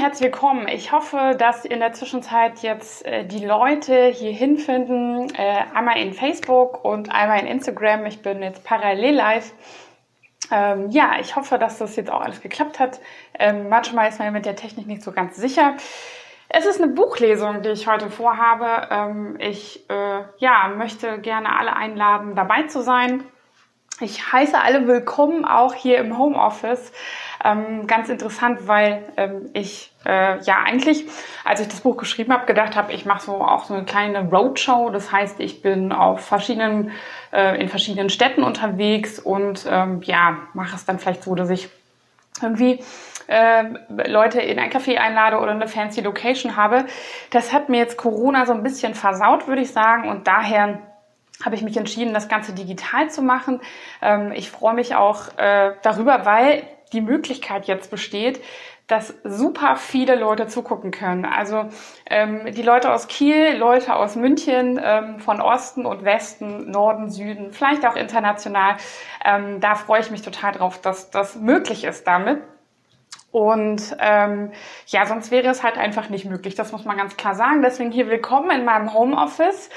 Herzlich willkommen. Ich hoffe, dass in der Zwischenzeit jetzt äh, die Leute hier hinfinden, äh, einmal in Facebook und einmal in Instagram. Ich bin jetzt parallel live. Ähm, ja, ich hoffe, dass das jetzt auch alles geklappt hat. Ähm, manchmal ist man mit der Technik nicht so ganz sicher. Es ist eine Buchlesung, die ich heute vorhabe. Ähm, ich äh, ja, möchte gerne alle einladen, dabei zu sein. Ich heiße alle willkommen, auch hier im Homeoffice. Ähm, ganz interessant, weil ähm, ich äh, ja eigentlich, als ich das Buch geschrieben habe, gedacht habe, ich mache so auch so eine kleine Roadshow. Das heißt, ich bin auf verschiedenen, äh, in verschiedenen Städten unterwegs und ähm, ja, mache es dann vielleicht so, dass ich irgendwie äh, Leute in ein Café einlade oder eine fancy Location habe. Das hat mir jetzt Corona so ein bisschen versaut, würde ich sagen. Und daher habe ich mich entschieden, das Ganze digital zu machen. Ähm, ich freue mich auch äh, darüber, weil die Möglichkeit jetzt besteht, dass super viele Leute zugucken können. Also ähm, die Leute aus Kiel, Leute aus München, ähm, von Osten und Westen, Norden, Süden, vielleicht auch international. Ähm, da freue ich mich total drauf, dass das möglich ist damit. Und ähm, ja, sonst wäre es halt einfach nicht möglich. Das muss man ganz klar sagen. Deswegen hier willkommen in meinem Homeoffice.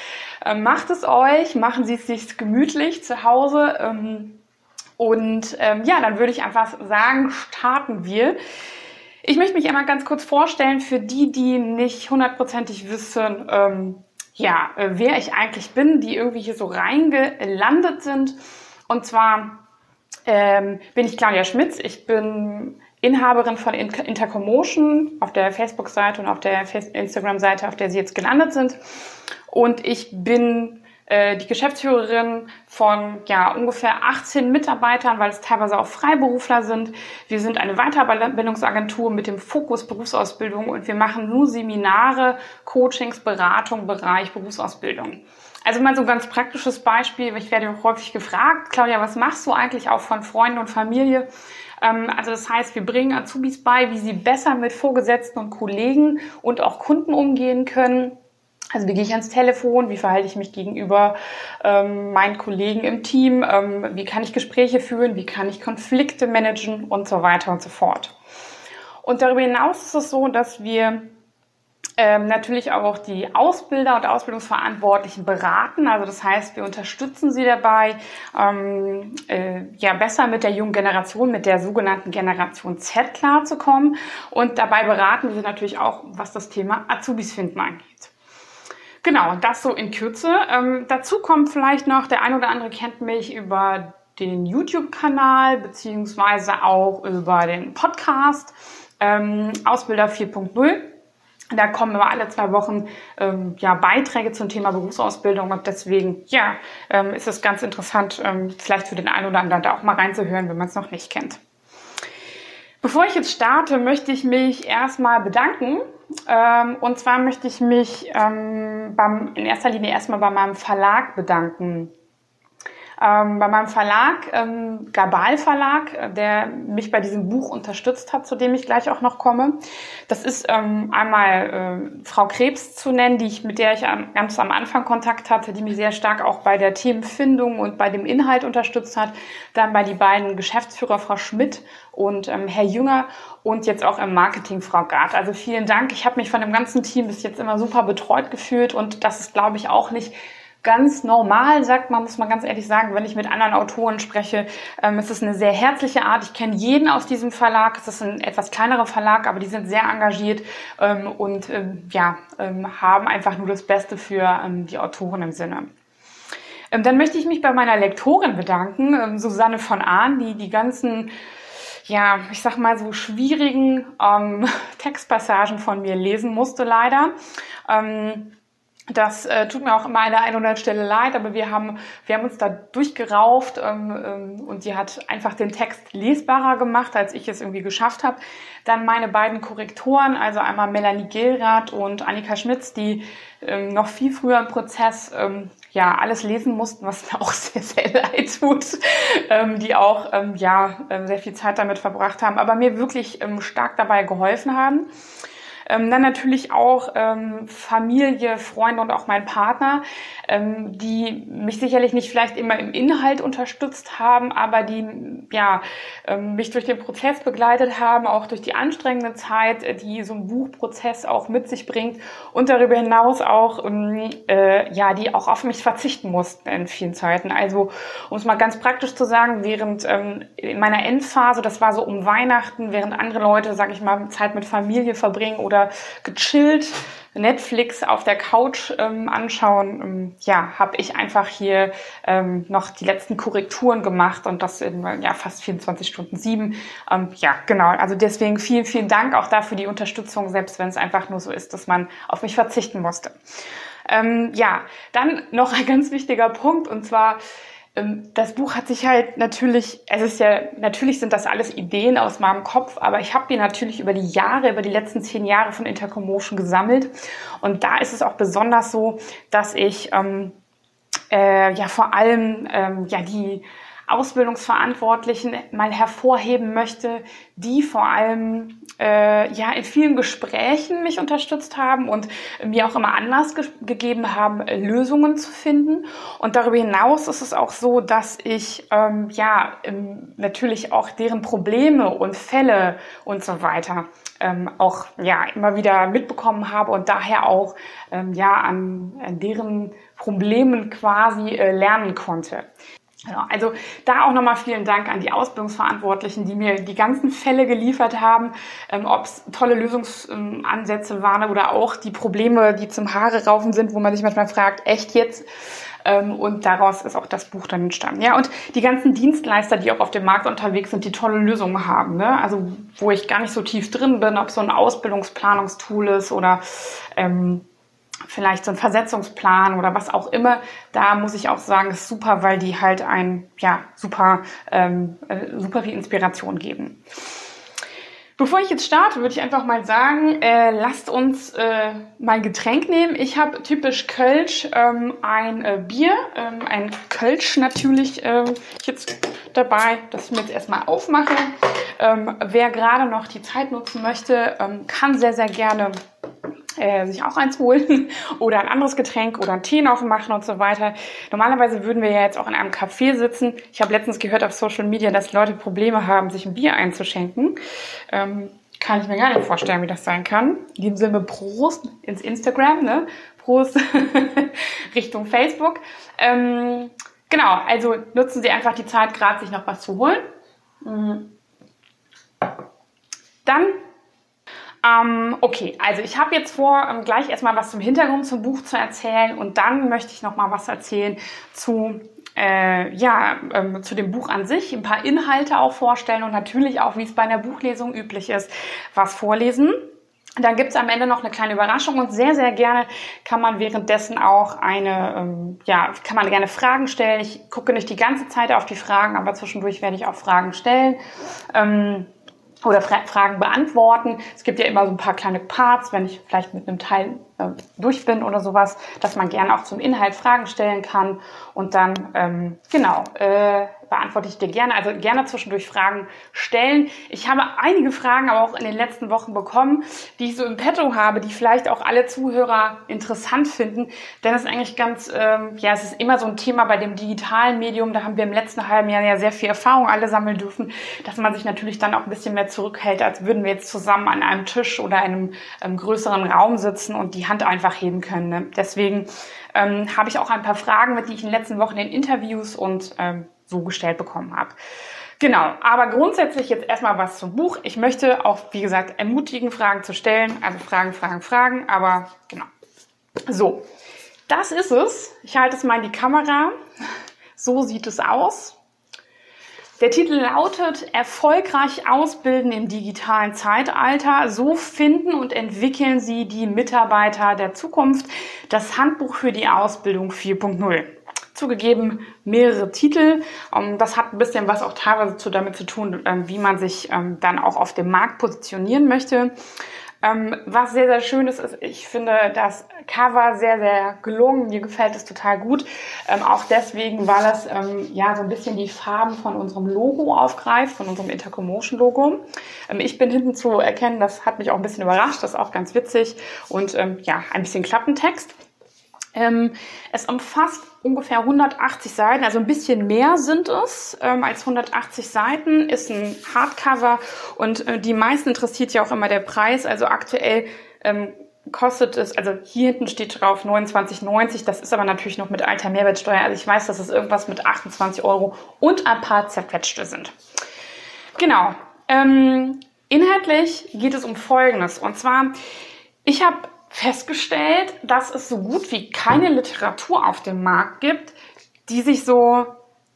Ähm, macht es euch, machen Sie es sich gemütlich zu Hause. Ähm, und ähm, ja, dann würde ich einfach sagen, starten wir. Ich möchte mich einmal ganz kurz vorstellen für die, die nicht hundertprozentig wissen, ähm, ja, äh, wer ich eigentlich bin, die irgendwie hier so reingelandet sind. Und zwar ähm, bin ich Claudia Schmitz. Ich bin Inhaberin von Intercommotion auf der Facebook-Seite und auf der Instagram-Seite, auf der Sie jetzt gelandet sind. Und ich bin die Geschäftsführerin von ja ungefähr 18 Mitarbeitern, weil es teilweise auch Freiberufler sind. Wir sind eine Weiterbildungsagentur mit dem Fokus Berufsausbildung und wir machen nur Seminare, Coachings, Beratung, Bereich Berufsausbildung. Also mal so ein ganz praktisches Beispiel. Ich werde häufig gefragt, Claudia, was machst du eigentlich auch von Freunden und Familie? Ähm, also das heißt, wir bringen Azubis bei, wie sie besser mit Vorgesetzten und Kollegen und auch Kunden umgehen können. Also wie gehe ich ans Telefon, wie verhalte ich mich gegenüber ähm, meinen Kollegen im Team, ähm, wie kann ich Gespräche führen, wie kann ich Konflikte managen und so weiter und so fort. Und darüber hinaus ist es so, dass wir ähm, natürlich auch die Ausbilder und Ausbildungsverantwortlichen beraten. Also das heißt, wir unterstützen sie dabei, ähm, äh, ja besser mit der jungen Generation, mit der sogenannten Generation Z klarzukommen. Und dabei beraten wir sie natürlich auch, was das Thema Azubis finden angeht. Genau, das so in Kürze. Ähm, dazu kommt vielleicht noch, der ein oder andere kennt mich über den YouTube-Kanal beziehungsweise auch über den Podcast ähm, Ausbilder 4.0. Da kommen immer alle zwei Wochen ähm, ja, Beiträge zum Thema Berufsausbildung und deswegen ja, ähm, ist es ganz interessant, ähm, vielleicht für den einen oder anderen da auch mal reinzuhören, wenn man es noch nicht kennt. Bevor ich jetzt starte, möchte ich mich erstmal bedanken. Ähm, und zwar möchte ich mich ähm, beim, in erster Linie erstmal bei meinem Verlag bedanken ähm, bei meinem Verlag, ähm, Gabal Verlag, äh, der mich bei diesem Buch unterstützt hat, zu dem ich gleich auch noch komme. Das ist ähm, einmal äh, Frau Krebs zu nennen, die ich, mit der ich am, ganz am Anfang Kontakt hatte, die mich sehr stark auch bei der Themenfindung und bei dem Inhalt unterstützt hat. Dann bei die beiden Geschäftsführer, Frau Schmidt und ähm, Herr Jünger und jetzt auch im Marketing Frau Gart. Also vielen Dank. Ich habe mich von dem ganzen Team bis jetzt immer super betreut gefühlt und das ist, glaube ich, auch nicht ganz normal, sagt man, muss man ganz ehrlich sagen, wenn ich mit anderen Autoren spreche. Ähm, es ist eine sehr herzliche Art. Ich kenne jeden aus diesem Verlag. Es ist ein etwas kleinerer Verlag, aber die sind sehr engagiert ähm, und ähm, ja, ähm, haben einfach nur das Beste für ähm, die Autoren im Sinne. Ähm, dann möchte ich mich bei meiner Lektorin bedanken, Susanne von Ahn, die die ganzen ja, ich sag mal so schwierigen Textpassagen von mir lesen musste leider. Ähm, das äh, tut mir auch immer an der einen oder anderen Stelle leid, aber wir haben, wir haben uns da durchgerauft ähm, ähm, und die hat einfach den Text lesbarer gemacht, als ich es irgendwie geschafft habe. Dann meine beiden Korrektoren, also einmal Melanie Gilrath und Annika Schmitz, die ähm, noch viel früher im Prozess ähm, ja alles lesen mussten, was mir auch sehr, sehr leid tut, ähm, die auch ähm, ja ähm, sehr viel Zeit damit verbracht haben, aber mir wirklich ähm, stark dabei geholfen haben. Ähm, dann natürlich auch ähm, Familie, Freunde und auch mein Partner, ähm, die mich sicherlich nicht vielleicht immer im Inhalt unterstützt haben, aber die ja ähm, mich durch den Prozess begleitet haben, auch durch die anstrengende Zeit, äh, die so ein Buchprozess auch mit sich bringt und darüber hinaus auch ähm, äh, ja, die auch auf mich verzichten mussten in vielen Zeiten. Also um es mal ganz praktisch zu sagen, während ähm, in meiner Endphase, das war so um Weihnachten, während andere Leute, sage ich mal, Zeit mit Familie verbringen oder oder gechillt Netflix auf der Couch ähm, anschauen, ähm, ja, habe ich einfach hier ähm, noch die letzten Korrekturen gemacht und das in ja, fast 24 Stunden sieben. Ähm, ja, genau. Also deswegen vielen, vielen Dank auch dafür die Unterstützung, selbst wenn es einfach nur so ist, dass man auf mich verzichten musste. Ähm, ja, dann noch ein ganz wichtiger Punkt und zwar das Buch hat sich halt natürlich, es ist ja, natürlich sind das alles Ideen aus meinem Kopf, aber ich habe die natürlich über die Jahre, über die letzten zehn Jahre von Intercommotion gesammelt. Und da ist es auch besonders so, dass ich ähm, äh, ja vor allem ähm, ja die Ausbildungsverantwortlichen mal hervorheben möchte, die vor allem äh, ja in vielen Gesprächen mich unterstützt haben und mir auch immer Anlass ge gegeben haben, Lösungen zu finden. Und darüber hinaus ist es auch so, dass ich ähm, ja ähm, natürlich auch deren Probleme und Fälle und so weiter ähm, auch ja immer wieder mitbekommen habe und daher auch ähm, ja an, an deren Problemen quasi äh, lernen konnte. Ja, also da auch nochmal vielen Dank an die Ausbildungsverantwortlichen, die mir die ganzen Fälle geliefert haben, ähm, ob es tolle Lösungsansätze waren oder auch die Probleme, die zum Haare raufen sind, wo man sich manchmal fragt, echt jetzt? Ähm, und daraus ist auch das Buch dann entstanden. Ja, und die ganzen Dienstleister, die auch auf dem Markt unterwegs sind, die tolle Lösungen haben. Ne? Also wo ich gar nicht so tief drin bin, ob so ein Ausbildungsplanungstool ist oder ähm, vielleicht so ein Versetzungsplan oder was auch immer, da muss ich auch sagen, ist super, weil die halt ein, ja, super, ähm, äh, super viel Inspiration geben. Bevor ich jetzt starte, würde ich einfach mal sagen, äh, lasst uns äh, mal ein Getränk nehmen. Ich habe typisch Kölsch ähm, ein äh, Bier, ähm, ein Kölsch natürlich äh, jetzt dabei, das ich mir jetzt erstmal aufmache. Ähm, wer gerade noch die Zeit nutzen möchte, ähm, kann sehr, sehr gerne äh, sich auch eins holen oder ein anderes Getränk oder einen Tee noch machen und so weiter. Normalerweise würden wir ja jetzt auch in einem Café sitzen. Ich habe letztens gehört auf Social Media, dass Leute Probleme haben, sich ein Bier einzuschenken. Ähm, kann ich mir gar nicht vorstellen, wie das sein kann. In diesem Sinne Prost ins Instagram, ne? Prost Richtung Facebook. Ähm, genau, also nutzen Sie einfach die Zeit, gerade sich noch was zu holen. Mhm. Dann ähm, okay, also ich habe jetzt vor, ähm, gleich erstmal was zum Hintergrund zum Buch zu erzählen und dann möchte ich noch mal was erzählen zu äh, ja, ähm, zu dem Buch an sich, ein paar Inhalte auch vorstellen und natürlich auch, wie es bei einer Buchlesung üblich ist, was vorlesen. Dann gibt's am Ende noch eine kleine Überraschung und sehr, sehr gerne kann man währenddessen auch eine, ähm, ja, kann man gerne Fragen stellen. Ich gucke nicht die ganze Zeit auf die Fragen, aber zwischendurch werde ich auch Fragen stellen. Ähm, oder Fra Fragen beantworten. Es gibt ja immer so ein paar kleine Parts, wenn ich vielleicht mit einem Teil äh, durch bin oder sowas, dass man gerne auch zum Inhalt Fragen stellen kann und dann ähm, genau äh, beantworte ich dir gerne. Also gerne zwischendurch Fragen stellen. Ich habe einige Fragen aber auch in den letzten Wochen bekommen, die ich so im Petto habe, die vielleicht auch alle Zuhörer interessant finden. Denn es ist eigentlich ganz, ähm, ja, es ist immer so ein Thema bei dem digitalen Medium. Da haben wir im letzten halben Jahr ja sehr viel Erfahrung alle sammeln dürfen, dass man sich natürlich dann auch ein bisschen mehr zurückhält, als würden wir jetzt zusammen an einem Tisch oder einem ähm, größeren Raum sitzen und die Hand einfach heben können. Ne? Deswegen ähm, habe ich auch ein paar Fragen, mit die ich in den letzten Wochen in Interviews und ähm, so gestellt bekommen habe. Genau, aber grundsätzlich jetzt erstmal was zum Buch. Ich möchte auch, wie gesagt, ermutigen, Fragen zu stellen. Also Fragen, Fragen, Fragen, aber genau. So, das ist es. Ich halte es mal in die Kamera. So sieht es aus. Der Titel lautet Erfolgreich ausbilden im digitalen Zeitalter. So finden und entwickeln Sie die Mitarbeiter der Zukunft. Das Handbuch für die Ausbildung 4.0 zugegeben mehrere Titel. Ähm, das hat ein bisschen was auch teilweise damit zu tun, ähm, wie man sich ähm, dann auch auf dem Markt positionieren möchte. Ähm, was sehr, sehr schön ist, ist, ich finde das Cover sehr, sehr gelungen. Mir gefällt es total gut. Ähm, auch deswegen, weil es ähm, ja so ein bisschen die Farben von unserem Logo aufgreift, von unserem Intercommotion Logo. Ähm, ich bin hinten zu erkennen, das hat mich auch ein bisschen überrascht, das ist auch ganz witzig. Und ähm, ja, ein bisschen Klappentext. Ähm, es umfasst ungefähr 180 Seiten, also ein bisschen mehr sind es ähm, als 180 Seiten, ist ein Hardcover und äh, die meisten interessiert ja auch immer der Preis. Also aktuell ähm, kostet es, also hier hinten steht drauf 29,90, das ist aber natürlich noch mit alter Mehrwertsteuer. Also ich weiß, dass es irgendwas mit 28 Euro und ein paar zerquetschte sind. Genau. Ähm, inhaltlich geht es um Folgendes. Und zwar, ich habe festgestellt, dass es so gut wie keine Literatur auf dem Markt gibt, die sich so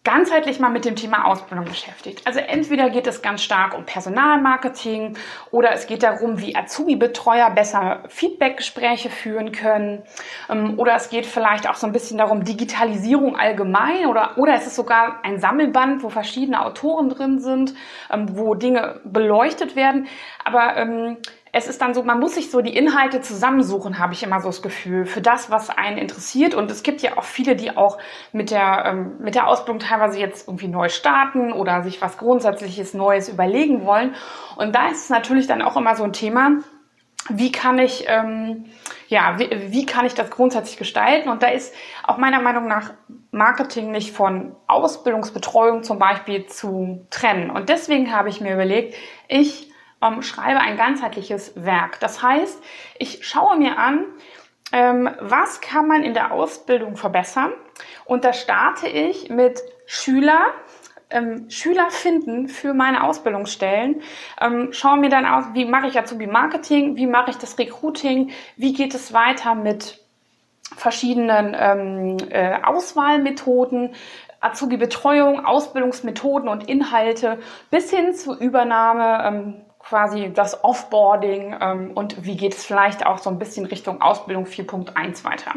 ganzheitlich mal mit dem Thema Ausbildung beschäftigt. Also entweder geht es ganz stark um Personalmarketing oder es geht darum, wie Azubi-Betreuer besser Feedbackgespräche führen können ähm, oder es geht vielleicht auch so ein bisschen darum, Digitalisierung allgemein oder, oder es ist sogar ein Sammelband, wo verschiedene Autoren drin sind, ähm, wo Dinge beleuchtet werden. Aber ähm, es ist dann so, man muss sich so die Inhalte zusammensuchen, habe ich immer so das Gefühl, für das, was einen interessiert. Und es gibt ja auch viele, die auch mit der, ähm, mit der Ausbildung teilweise jetzt irgendwie neu starten oder sich was Grundsätzliches Neues überlegen wollen. Und da ist es natürlich dann auch immer so ein Thema, wie kann ich, ähm, ja, wie, wie kann ich das grundsätzlich gestalten? Und da ist auch meiner Meinung nach Marketing nicht von Ausbildungsbetreuung zum Beispiel zu trennen. Und deswegen habe ich mir überlegt, ich ähm, schreibe ein ganzheitliches Werk. Das heißt, ich schaue mir an, ähm, was kann man in der Ausbildung verbessern. Und da starte ich mit Schüler, ähm, Schüler finden für meine Ausbildungsstellen. Ähm, schaue mir dann aus, wie mache ich Azubi Marketing, wie mache ich das Recruiting, wie geht es weiter mit verschiedenen ähm, äh, Auswahlmethoden, Azubi Betreuung, Ausbildungsmethoden und Inhalte bis hin zur Übernahme ähm, quasi das Offboarding ähm, und wie geht es vielleicht auch so ein bisschen Richtung Ausbildung 4.1 weiter.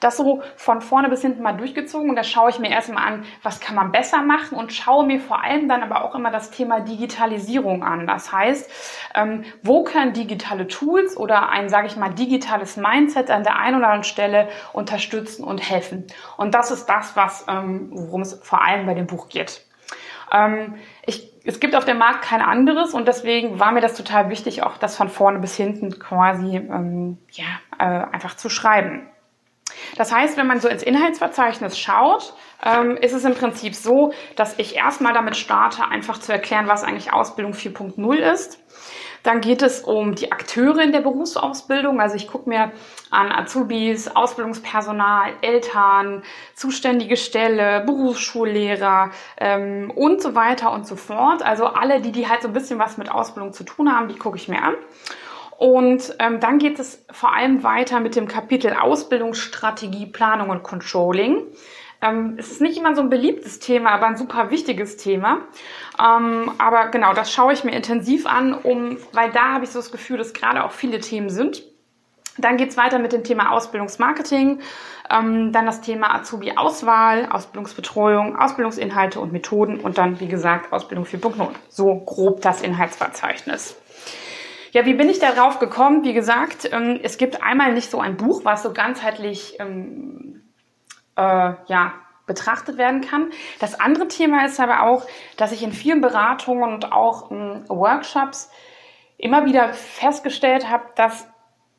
Das so von vorne bis hinten mal durchgezogen und da schaue ich mir erstmal an, was kann man besser machen und schaue mir vor allem dann aber auch immer das Thema Digitalisierung an. Das heißt, ähm, wo können digitale Tools oder ein, sage ich mal, digitales Mindset an der einen oder anderen Stelle unterstützen und helfen. Und das ist das, was, ähm, worum es vor allem bei dem Buch geht. Ähm, es gibt auf dem Markt kein anderes und deswegen war mir das total wichtig, auch das von vorne bis hinten quasi ähm, ja, äh, einfach zu schreiben. Das heißt, wenn man so ins Inhaltsverzeichnis schaut, ähm, ist es im Prinzip so, dass ich erstmal damit starte, einfach zu erklären, was eigentlich Ausbildung 4.0 ist. Dann geht es um die Akteure in der Berufsausbildung. Also ich gucke mir an Azubis, Ausbildungspersonal, Eltern, zuständige Stelle, Berufsschullehrer ähm, und so weiter und so fort. Also alle, die, die halt so ein bisschen was mit Ausbildung zu tun haben, die gucke ich mir an. Und ähm, dann geht es vor allem weiter mit dem Kapitel Ausbildungsstrategie, Planung und Controlling. Ähm, es ist nicht immer so ein beliebtes Thema, aber ein super wichtiges Thema. Ähm, aber genau, das schaue ich mir intensiv an, um, weil da habe ich so das Gefühl, dass gerade auch viele Themen sind. Dann geht's weiter mit dem Thema Ausbildungsmarketing, ähm, dann das Thema Azubi-Auswahl, Ausbildungsbetreuung, Ausbildungsinhalte und Methoden und dann, wie gesagt, Ausbildung 4.0. So grob das Inhaltsverzeichnis. Ja, wie bin ich darauf gekommen? Wie gesagt, ähm, es gibt einmal nicht so ein Buch, was so ganzheitlich ähm, äh, ja, betrachtet werden kann. Das andere Thema ist aber auch, dass ich in vielen Beratungen und auch ähm, Workshops immer wieder festgestellt habe, dass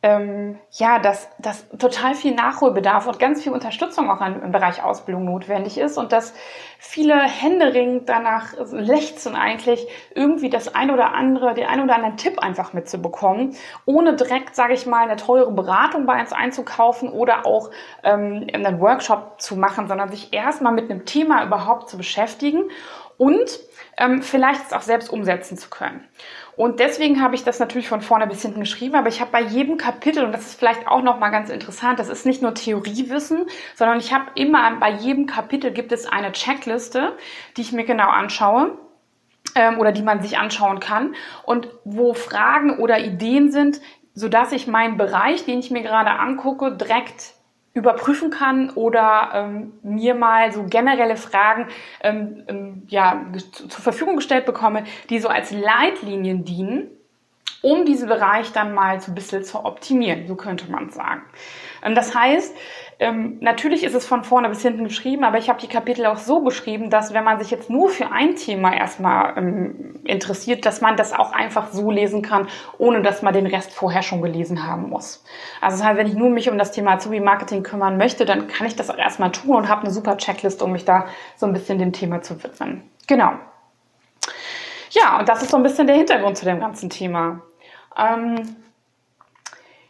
ähm, ja, dass, dass total viel Nachholbedarf und ganz viel Unterstützung auch im Bereich Ausbildung notwendig ist und dass viele händeringend danach lechzen eigentlich irgendwie das ein oder andere, den ein oder anderen Tipp einfach mitzubekommen, ohne direkt, sage ich mal, eine teure Beratung bei uns einzukaufen oder auch ähm, einen Workshop zu machen, sondern sich erstmal mit einem Thema überhaupt zu beschäftigen und ähm, vielleicht es auch selbst umsetzen zu können. Und deswegen habe ich das natürlich von vorne bis hinten geschrieben, aber ich habe bei jedem Kapitel, und das ist vielleicht auch nochmal ganz interessant, das ist nicht nur Theoriewissen, sondern ich habe immer, bei jedem Kapitel gibt es eine Checkliste, die ich mir genau anschaue ähm, oder die man sich anschauen kann. Und wo Fragen oder Ideen sind, sodass ich meinen Bereich, den ich mir gerade angucke, direkt überprüfen kann oder ähm, mir mal so generelle Fragen ähm, ähm, ja, zur Verfügung gestellt bekomme, die so als Leitlinien dienen, um diesen Bereich dann mal so ein bisschen zu optimieren, so könnte man sagen. Ähm, das heißt, ähm, natürlich ist es von vorne bis hinten geschrieben, aber ich habe die Kapitel auch so geschrieben, dass wenn man sich jetzt nur für ein Thema erstmal ähm, interessiert, dass man das auch einfach so lesen kann, ohne dass man den Rest vorher schon gelesen haben muss. Also das heißt, wenn ich nur mich um das Thema Azubi-Marketing kümmern möchte, dann kann ich das auch erstmal tun und habe eine super Checklist, um mich da so ein bisschen dem Thema zu widmen. Genau. Ja, und das ist so ein bisschen der Hintergrund zu dem ganzen Thema. Ähm,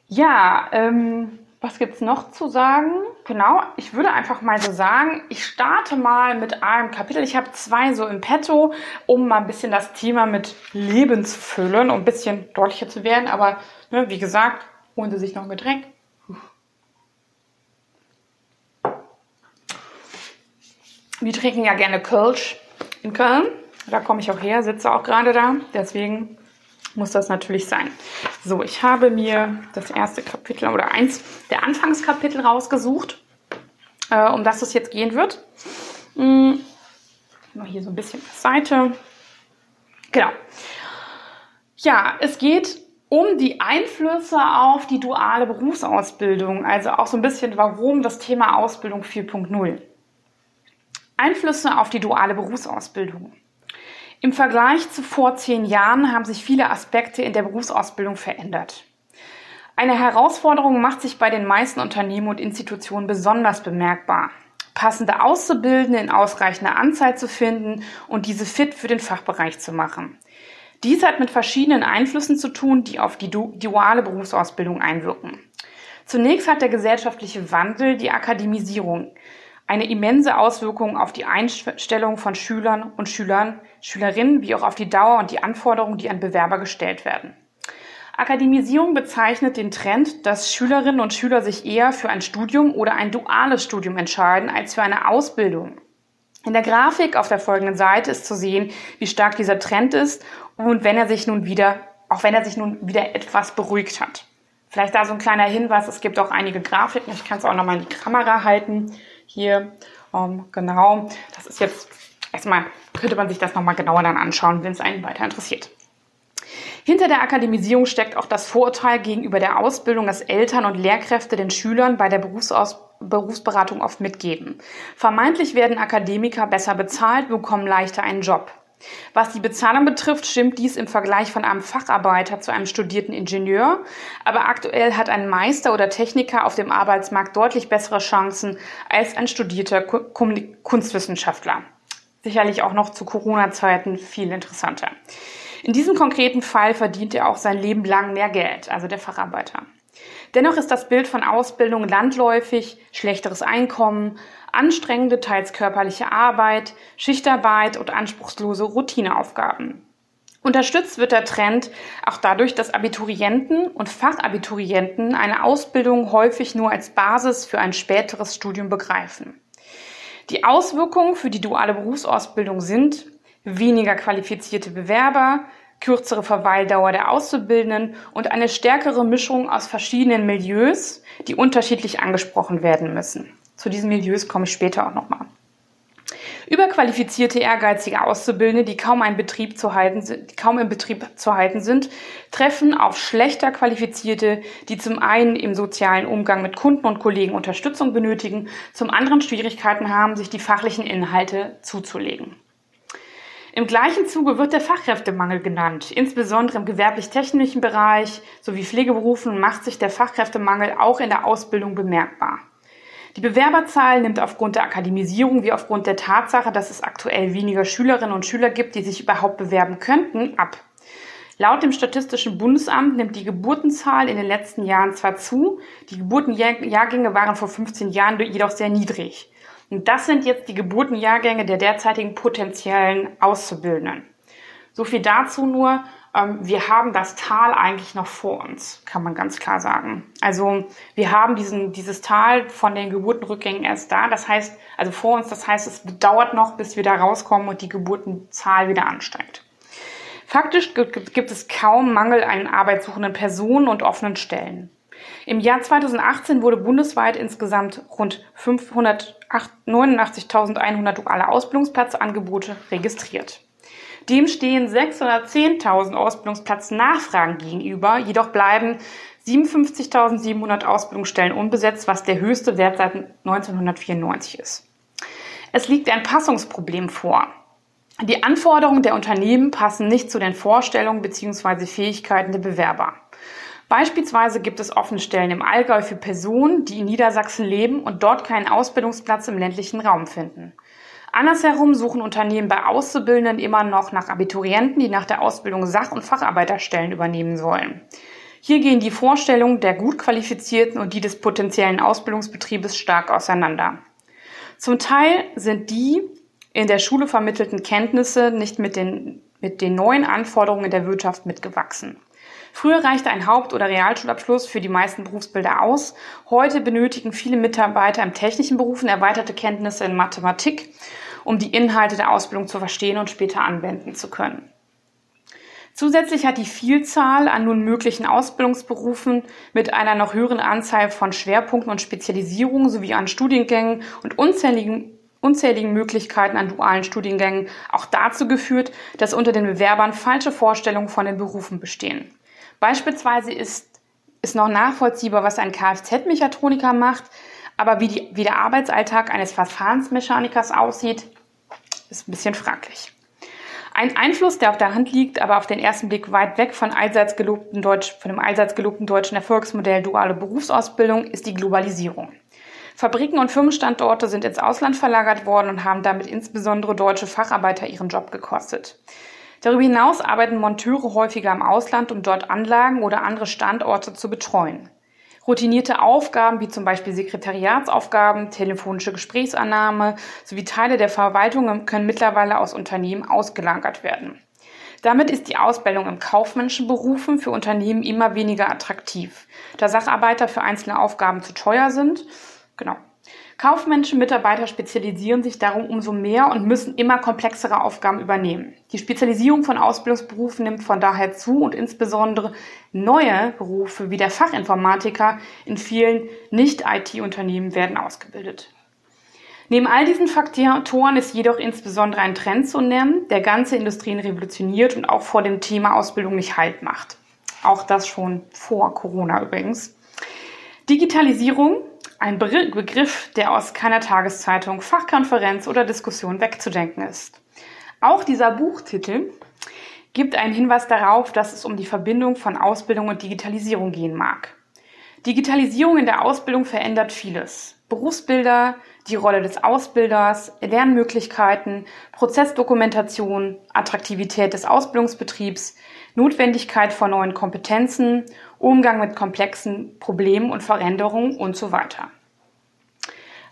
ja, ähm, was gibt's noch zu sagen? Genau, ich würde einfach mal so sagen, ich starte mal mit einem Kapitel. Ich habe zwei so im Petto, um mal ein bisschen das Thema mit Leben zu füllen, um ein bisschen deutlicher zu werden. Aber ne, wie gesagt, holen Sie sich noch ein Getränk. Wir trinken ja gerne Kölsch in Köln. Da komme ich auch her, sitze auch gerade da. Deswegen muss das natürlich sein. So, ich habe mir das erste Kapitel oder eins der Anfangskapitel rausgesucht, äh, um das es jetzt gehen wird. Hm, hier so ein bisschen Seite. Genau. Ja, es geht um die Einflüsse auf die duale Berufsausbildung, also auch so ein bisschen, warum das Thema Ausbildung 4.0. Einflüsse auf die duale Berufsausbildung. Im Vergleich zu vor zehn Jahren haben sich viele Aspekte in der Berufsausbildung verändert. Eine Herausforderung macht sich bei den meisten Unternehmen und Institutionen besonders bemerkbar. Passende Auszubildende in ausreichender Anzahl zu finden und diese fit für den Fachbereich zu machen. Dies hat mit verschiedenen Einflüssen zu tun, die auf die duale Berufsausbildung einwirken. Zunächst hat der gesellschaftliche Wandel die Akademisierung, eine immense Auswirkung auf die Einstellung von Schülern und Schülern, Schülerinnen, wie auch auf die Dauer und die Anforderungen, die an Bewerber gestellt werden. Akademisierung bezeichnet den Trend, dass Schülerinnen und Schüler sich eher für ein Studium oder ein duales Studium entscheiden als für eine Ausbildung. In der Grafik auf der folgenden Seite ist zu sehen, wie stark dieser Trend ist und wenn er sich nun wieder, auch wenn er sich nun wieder etwas beruhigt hat. Vielleicht da so ein kleiner Hinweis, es gibt auch einige Grafiken, ich kann es auch nochmal in die Kamera halten hier. Ähm, genau, das ist jetzt erstmal, könnte man sich das nochmal genauer dann anschauen, wenn es einen weiter interessiert. Hinter der Akademisierung steckt auch das Vorurteil gegenüber der Ausbildung, das Eltern und Lehrkräfte den Schülern bei der Berufsaus Berufsberatung oft mitgeben. Vermeintlich werden Akademiker besser bezahlt, bekommen leichter einen Job. Was die Bezahlung betrifft, stimmt dies im Vergleich von einem Facharbeiter zu einem studierten Ingenieur, aber aktuell hat ein Meister oder Techniker auf dem Arbeitsmarkt deutlich bessere Chancen als ein studierter Kunstwissenschaftler. Sicherlich auch noch zu Corona-Zeiten viel interessanter. In diesem konkreten Fall verdient er auch sein Leben lang mehr Geld, also der Facharbeiter. Dennoch ist das Bild von Ausbildung landläufig, schlechteres Einkommen, anstrengende, teils körperliche Arbeit, Schichtarbeit und anspruchslose Routineaufgaben. Unterstützt wird der Trend auch dadurch, dass Abiturienten und Fachabiturienten eine Ausbildung häufig nur als Basis für ein späteres Studium begreifen. Die Auswirkungen für die duale Berufsausbildung sind weniger qualifizierte Bewerber, kürzere Verweildauer der Auszubildenden und eine stärkere Mischung aus verschiedenen Milieus, die unterschiedlich angesprochen werden müssen. Zu diesen Milieus komme ich später auch nochmal. Überqualifizierte, ehrgeizige Auszubildende, die kaum, Betrieb zu halten, die kaum im Betrieb zu halten sind, treffen auf schlechter Qualifizierte, die zum einen im sozialen Umgang mit Kunden und Kollegen Unterstützung benötigen, zum anderen Schwierigkeiten haben, sich die fachlichen Inhalte zuzulegen. Im gleichen Zuge wird der Fachkräftemangel genannt. Insbesondere im gewerblich-technischen Bereich sowie Pflegeberufen macht sich der Fachkräftemangel auch in der Ausbildung bemerkbar. Die Bewerberzahl nimmt aufgrund der Akademisierung wie aufgrund der Tatsache, dass es aktuell weniger Schülerinnen und Schüler gibt, die sich überhaupt bewerben könnten, ab. Laut dem Statistischen Bundesamt nimmt die Geburtenzahl in den letzten Jahren zwar zu, die Geburtenjahrgänge waren vor 15 Jahren jedoch sehr niedrig. Und das sind jetzt die Geburtenjahrgänge der derzeitigen potenziellen Auszubildenden. So viel dazu nur. Ähm, wir haben das Tal eigentlich noch vor uns, kann man ganz klar sagen. Also wir haben diesen, dieses Tal von den Geburtenrückgängen erst da. Das heißt, also vor uns, das heißt, es dauert noch, bis wir da rauskommen und die Geburtenzahl wieder ansteigt. Faktisch gibt es kaum Mangel an arbeitssuchenden Personen und offenen Stellen. Im Jahr 2018 wurde bundesweit insgesamt rund 589.100 duale Ausbildungsplatzangebote registriert. Dem stehen 610.000 Ausbildungsplätze Nachfragen gegenüber, jedoch bleiben 57.700 Ausbildungsstellen unbesetzt, was der höchste Wert seit 1994 ist. Es liegt ein Passungsproblem vor. Die Anforderungen der Unternehmen passen nicht zu den Vorstellungen bzw. Fähigkeiten der Bewerber. Beispielsweise gibt es offene Stellen im Allgäu für Personen, die in Niedersachsen leben und dort keinen Ausbildungsplatz im ländlichen Raum finden. Andersherum suchen Unternehmen bei Auszubildenden immer noch nach Abiturienten, die nach der Ausbildung Sach- und Facharbeiterstellen übernehmen sollen. Hier gehen die Vorstellungen der gut qualifizierten und die des potenziellen Ausbildungsbetriebes stark auseinander. Zum Teil sind die in der Schule vermittelten Kenntnisse nicht mit den, mit den neuen Anforderungen der Wirtschaft mitgewachsen. Früher reichte ein Haupt- oder Realschulabschluss für die meisten Berufsbilder aus. Heute benötigen viele Mitarbeiter im technischen Berufen erweiterte Kenntnisse in Mathematik, um die Inhalte der Ausbildung zu verstehen und später anwenden zu können. Zusätzlich hat die Vielzahl an nun möglichen Ausbildungsberufen mit einer noch höheren Anzahl von Schwerpunkten und Spezialisierungen sowie an Studiengängen und unzähligen unzähligen Möglichkeiten an dualen Studiengängen auch dazu geführt, dass unter den Bewerbern falsche Vorstellungen von den Berufen bestehen. Beispielsweise ist, ist noch nachvollziehbar, was ein Kfz-Mechatroniker macht, aber wie, die, wie der Arbeitsalltag eines Verfahrensmechanikers aussieht, ist ein bisschen fraglich. Ein Einfluss, der auf der Hand liegt, aber auf den ersten Blick weit weg von, allseits gelobten Deutsch, von dem allseits gelobten deutschen Erfolgsmodell duale Berufsausbildung, ist die Globalisierung. Fabriken und Firmenstandorte sind ins Ausland verlagert worden und haben damit insbesondere deutsche Facharbeiter ihren Job gekostet. Darüber hinaus arbeiten Monteure häufiger im Ausland, um dort Anlagen oder andere Standorte zu betreuen. Routinierte Aufgaben wie zum Beispiel Sekretariatsaufgaben, telefonische Gesprächsannahme sowie Teile der Verwaltung können mittlerweile aus Unternehmen ausgelagert werden. Damit ist die Ausbildung im kaufmännischen Berufen für Unternehmen immer weniger attraktiv, da Sacharbeiter für einzelne Aufgaben zu teuer sind. Genau. Kaufmännische Mitarbeiter spezialisieren sich darum umso mehr und müssen immer komplexere Aufgaben übernehmen. Die Spezialisierung von Ausbildungsberufen nimmt von daher zu und insbesondere neue Berufe wie der Fachinformatiker in vielen Nicht-IT-Unternehmen werden ausgebildet. Neben all diesen Faktoren ist jedoch insbesondere ein Trend zu nennen, der ganze Industrien revolutioniert und auch vor dem Thema Ausbildung nicht Halt macht. Auch das schon vor Corona übrigens. Digitalisierung ein Begriff, der aus keiner Tageszeitung, Fachkonferenz oder Diskussion wegzudenken ist. Auch dieser Buchtitel gibt einen Hinweis darauf, dass es um die Verbindung von Ausbildung und Digitalisierung gehen mag. Digitalisierung in der Ausbildung verändert vieles. Berufsbilder, die Rolle des Ausbilders, Lernmöglichkeiten, Prozessdokumentation, Attraktivität des Ausbildungsbetriebs, Notwendigkeit von neuen Kompetenzen, Umgang mit komplexen Problemen und Veränderungen und so weiter.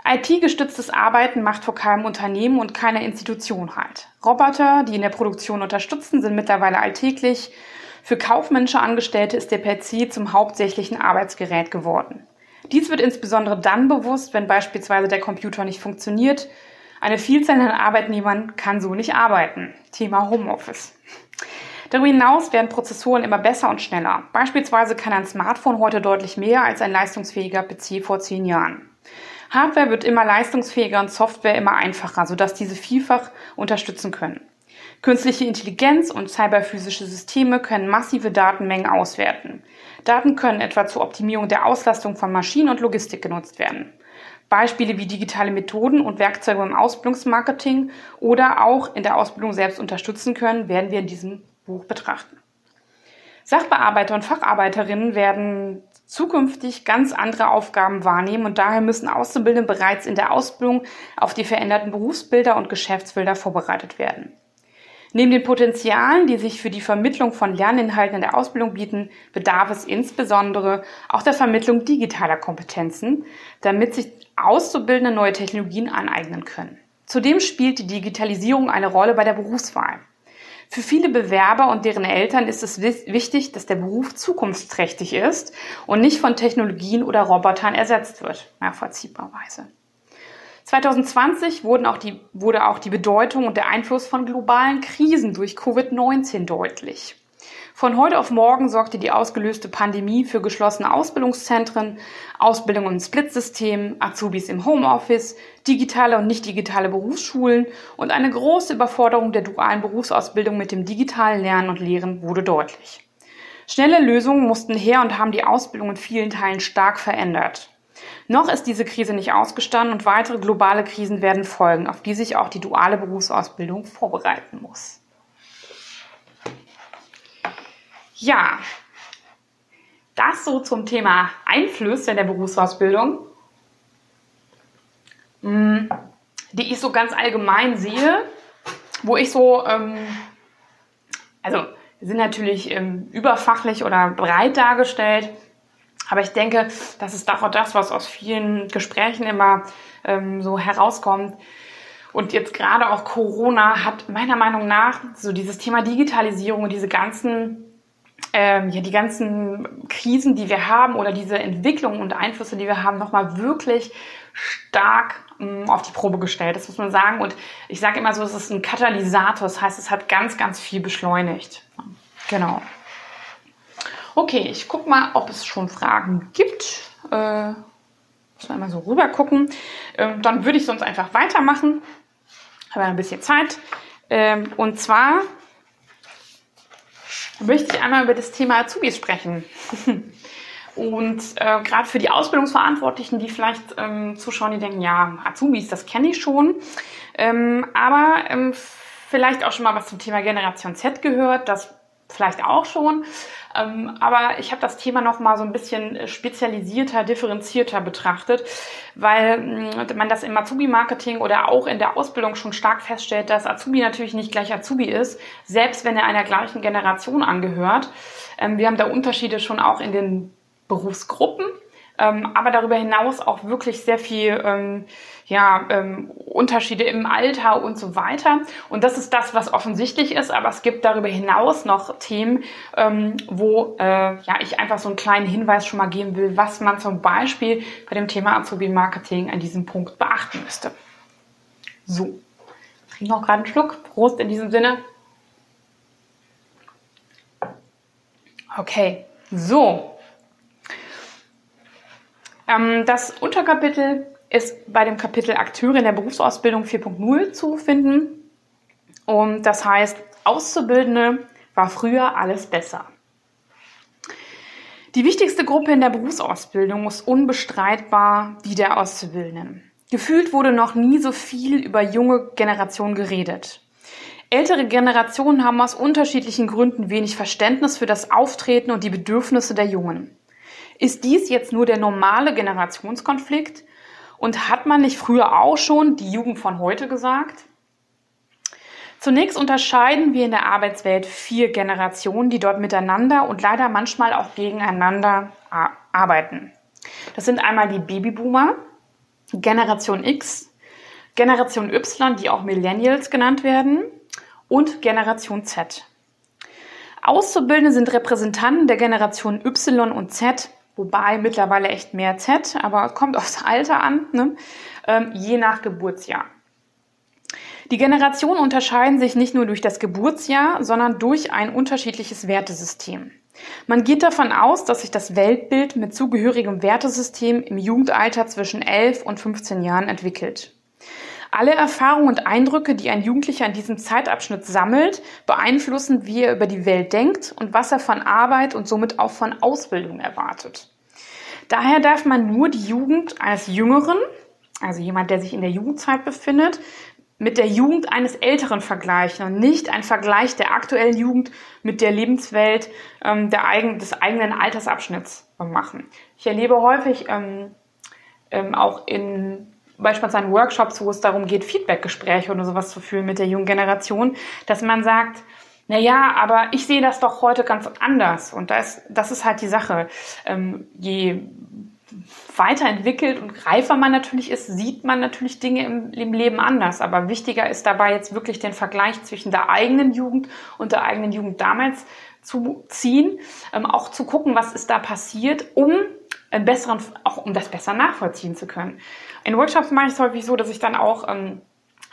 IT-gestütztes Arbeiten macht vor keinem Unternehmen und keiner Institution halt. Roboter, die in der Produktion unterstützen, sind mittlerweile alltäglich. Für kaufmännische Angestellte ist der PC zum hauptsächlichen Arbeitsgerät geworden. Dies wird insbesondere dann bewusst, wenn beispielsweise der Computer nicht funktioniert. Eine Vielzahl an Arbeitnehmern kann so nicht arbeiten. Thema Homeoffice. Darüber hinaus werden Prozessoren immer besser und schneller. Beispielsweise kann ein Smartphone heute deutlich mehr als ein leistungsfähiger PC vor zehn Jahren. Hardware wird immer leistungsfähiger und Software immer einfacher, sodass diese vielfach unterstützen können. Künstliche Intelligenz und cyberphysische Systeme können massive Datenmengen auswerten. Daten können etwa zur Optimierung der Auslastung von Maschinen und Logistik genutzt werden. Beispiele wie digitale Methoden und Werkzeuge im Ausbildungsmarketing oder auch in der Ausbildung selbst unterstützen können, werden wir in diesem Buch betrachten. Sachbearbeiter und Facharbeiterinnen werden zukünftig ganz andere Aufgaben wahrnehmen und daher müssen Auszubildende bereits in der Ausbildung auf die veränderten Berufsbilder und Geschäftsbilder vorbereitet werden. Neben den Potenzialen, die sich für die Vermittlung von Lerninhalten in der Ausbildung bieten, bedarf es insbesondere auch der Vermittlung digitaler Kompetenzen, damit sich Auszubildende neue Technologien aneignen können. Zudem spielt die Digitalisierung eine Rolle bei der Berufswahl. Für viele Bewerber und deren Eltern ist es wichtig, dass der Beruf zukunftsträchtig ist und nicht von Technologien oder Robotern ersetzt wird, nachvollziehbarweise. 2020 wurden auch die, wurde auch die Bedeutung und der Einfluss von globalen Krisen durch Covid-19 deutlich. Von heute auf morgen sorgte die ausgelöste Pandemie für geschlossene Ausbildungszentren, Ausbildung im Splitsystem, Azubis im Homeoffice, digitale und nicht digitale Berufsschulen und eine große Überforderung der dualen Berufsausbildung mit dem digitalen Lernen und Lehren wurde deutlich. Schnelle Lösungen mussten her und haben die Ausbildung in vielen Teilen stark verändert. Noch ist diese Krise nicht ausgestanden und weitere globale Krisen werden folgen, auf die sich auch die duale Berufsausbildung vorbereiten muss. Ja, das so zum Thema Einflüsse in der Berufsausbildung, hm, die ich so ganz allgemein sehe, wo ich so, ähm, also sind natürlich ähm, überfachlich oder breit dargestellt, aber ich denke, das ist doch das, was aus vielen Gesprächen immer ähm, so herauskommt. Und jetzt gerade auch Corona hat meiner Meinung nach so dieses Thema Digitalisierung und diese ganzen ähm, ja, die ganzen Krisen, die wir haben oder diese Entwicklungen und Einflüsse, die wir haben, nochmal wirklich stark mh, mm, auf die Probe gestellt. Das muss man sagen. Und ich sage immer so, es ist ein Katalysator. Das heißt, es hat ganz, ganz viel beschleunigt. Genau. Okay, ich gucke mal, ob es schon Fragen gibt. Äh, muss man mal so rüber gucken. Ähm, dann würde ich sonst einfach weitermachen. Habe ein bisschen Zeit. Ähm, und zwar möchte ich einmal über das Thema Azubis sprechen. Und äh, gerade für die Ausbildungsverantwortlichen, die vielleicht ähm, zuschauen, die denken, ja, Azubis, das kenne ich schon. Ähm, aber ähm, vielleicht auch schon mal was zum Thema Generation Z gehört. Das vielleicht auch schon. Ähm, aber ich habe das Thema noch mal so ein bisschen spezialisierter, differenzierter betrachtet, weil mm, man das im Azubi-Marketing oder auch in der Ausbildung schon stark feststellt, dass Azubi natürlich nicht gleich Azubi ist, selbst wenn er einer gleichen Generation angehört. Ähm, wir haben da Unterschiede schon auch in den Berufsgruppen ähm, aber darüber hinaus auch wirklich sehr viel ähm, ja, ähm, Unterschiede im Alter und so weiter. Und das ist das, was offensichtlich ist, aber es gibt darüber hinaus noch Themen, ähm, wo äh, ja, ich einfach so einen kleinen Hinweis schon mal geben will, was man zum Beispiel bei dem Thema Azubi-Marketing an diesem Punkt beachten müsste. So, ich trinke noch gerade einen Schluck. Prost in diesem Sinne. Okay, so, das Unterkapitel ist bei dem Kapitel Akteure in der Berufsausbildung 4.0 zu finden. Und das heißt, Auszubildende war früher alles besser. Die wichtigste Gruppe in der Berufsausbildung ist unbestreitbar die der Auszubildenden. Gefühlt wurde noch nie so viel über junge Generationen geredet. Ältere Generationen haben aus unterschiedlichen Gründen wenig Verständnis für das Auftreten und die Bedürfnisse der Jungen. Ist dies jetzt nur der normale Generationskonflikt? Und hat man nicht früher auch schon die Jugend von heute gesagt? Zunächst unterscheiden wir in der Arbeitswelt vier Generationen, die dort miteinander und leider manchmal auch gegeneinander arbeiten. Das sind einmal die Babyboomer, Generation X, Generation Y, die auch Millennials genannt werden, und Generation Z. Auszubildende sind Repräsentanten der Generation Y und Z wobei mittlerweile echt mehr Z, aber kommt aufs Alter an, ne? ähm, je nach Geburtsjahr. Die Generationen unterscheiden sich nicht nur durch das Geburtsjahr, sondern durch ein unterschiedliches Wertesystem. Man geht davon aus, dass sich das Weltbild mit zugehörigem Wertesystem im Jugendalter zwischen 11 und 15 Jahren entwickelt. Alle Erfahrungen und Eindrücke, die ein Jugendlicher in diesem Zeitabschnitt sammelt, beeinflussen, wie er über die Welt denkt und was er von Arbeit und somit auch von Ausbildung erwartet. Daher darf man nur die Jugend eines Jüngeren, also jemand, der sich in der Jugendzeit befindet, mit der Jugend eines Älteren vergleichen und nicht ein Vergleich der aktuellen Jugend mit der Lebenswelt ähm, der eigen, des eigenen Altersabschnitts machen. Ich erlebe häufig ähm, ähm, auch in beispielsweise Workshops, wo es darum geht, Feedbackgespräche oder sowas zu führen mit der jungen Generation, dass man sagt, na ja, aber ich sehe das doch heute ganz anders. Und das, das ist halt die Sache. Ähm, je weiterentwickelt und reifer man natürlich ist, sieht man natürlich Dinge im, im, Leben anders. Aber wichtiger ist dabei jetzt wirklich den Vergleich zwischen der eigenen Jugend und der eigenen Jugend damals zu ziehen, ähm, auch zu gucken, was ist da passiert, um einen besseren, auch um das besser nachvollziehen zu können. In Workshops mache ich es häufig so, dass ich dann auch ähm,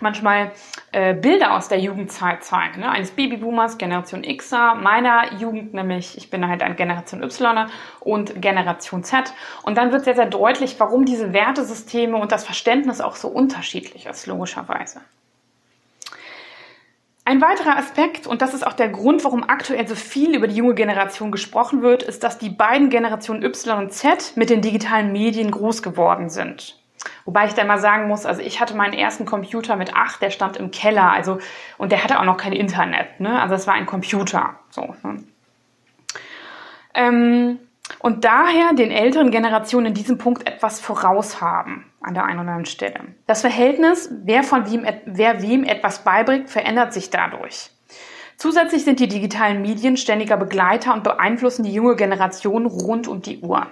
manchmal äh, Bilder aus der Jugendzeit zeigen, ne? eines Babyboomers, Generation Xer, meiner Jugend nämlich, ich bin halt ein Generation Y und Generation Z. Und dann wird sehr, sehr deutlich, warum diese Wertesysteme und das Verständnis auch so unterschiedlich ist, logischerweise. Ein weiterer Aspekt, und das ist auch der Grund, warum aktuell so viel über die junge Generation gesprochen wird, ist, dass die beiden Generationen Y und Z mit den digitalen Medien groß geworden sind. Wobei ich da mal sagen muss, also ich hatte meinen ersten Computer mit acht, der stand im Keller, also und der hatte auch noch kein Internet, ne? Also es war ein Computer, so. Ne? Ähm, und daher den älteren Generationen in diesem Punkt etwas voraus haben an der einen oder anderen Stelle. Das Verhältnis, wer von wem, wer wem etwas beibringt, verändert sich dadurch. Zusätzlich sind die digitalen Medien ständiger Begleiter und beeinflussen die junge Generation rund um die Uhr.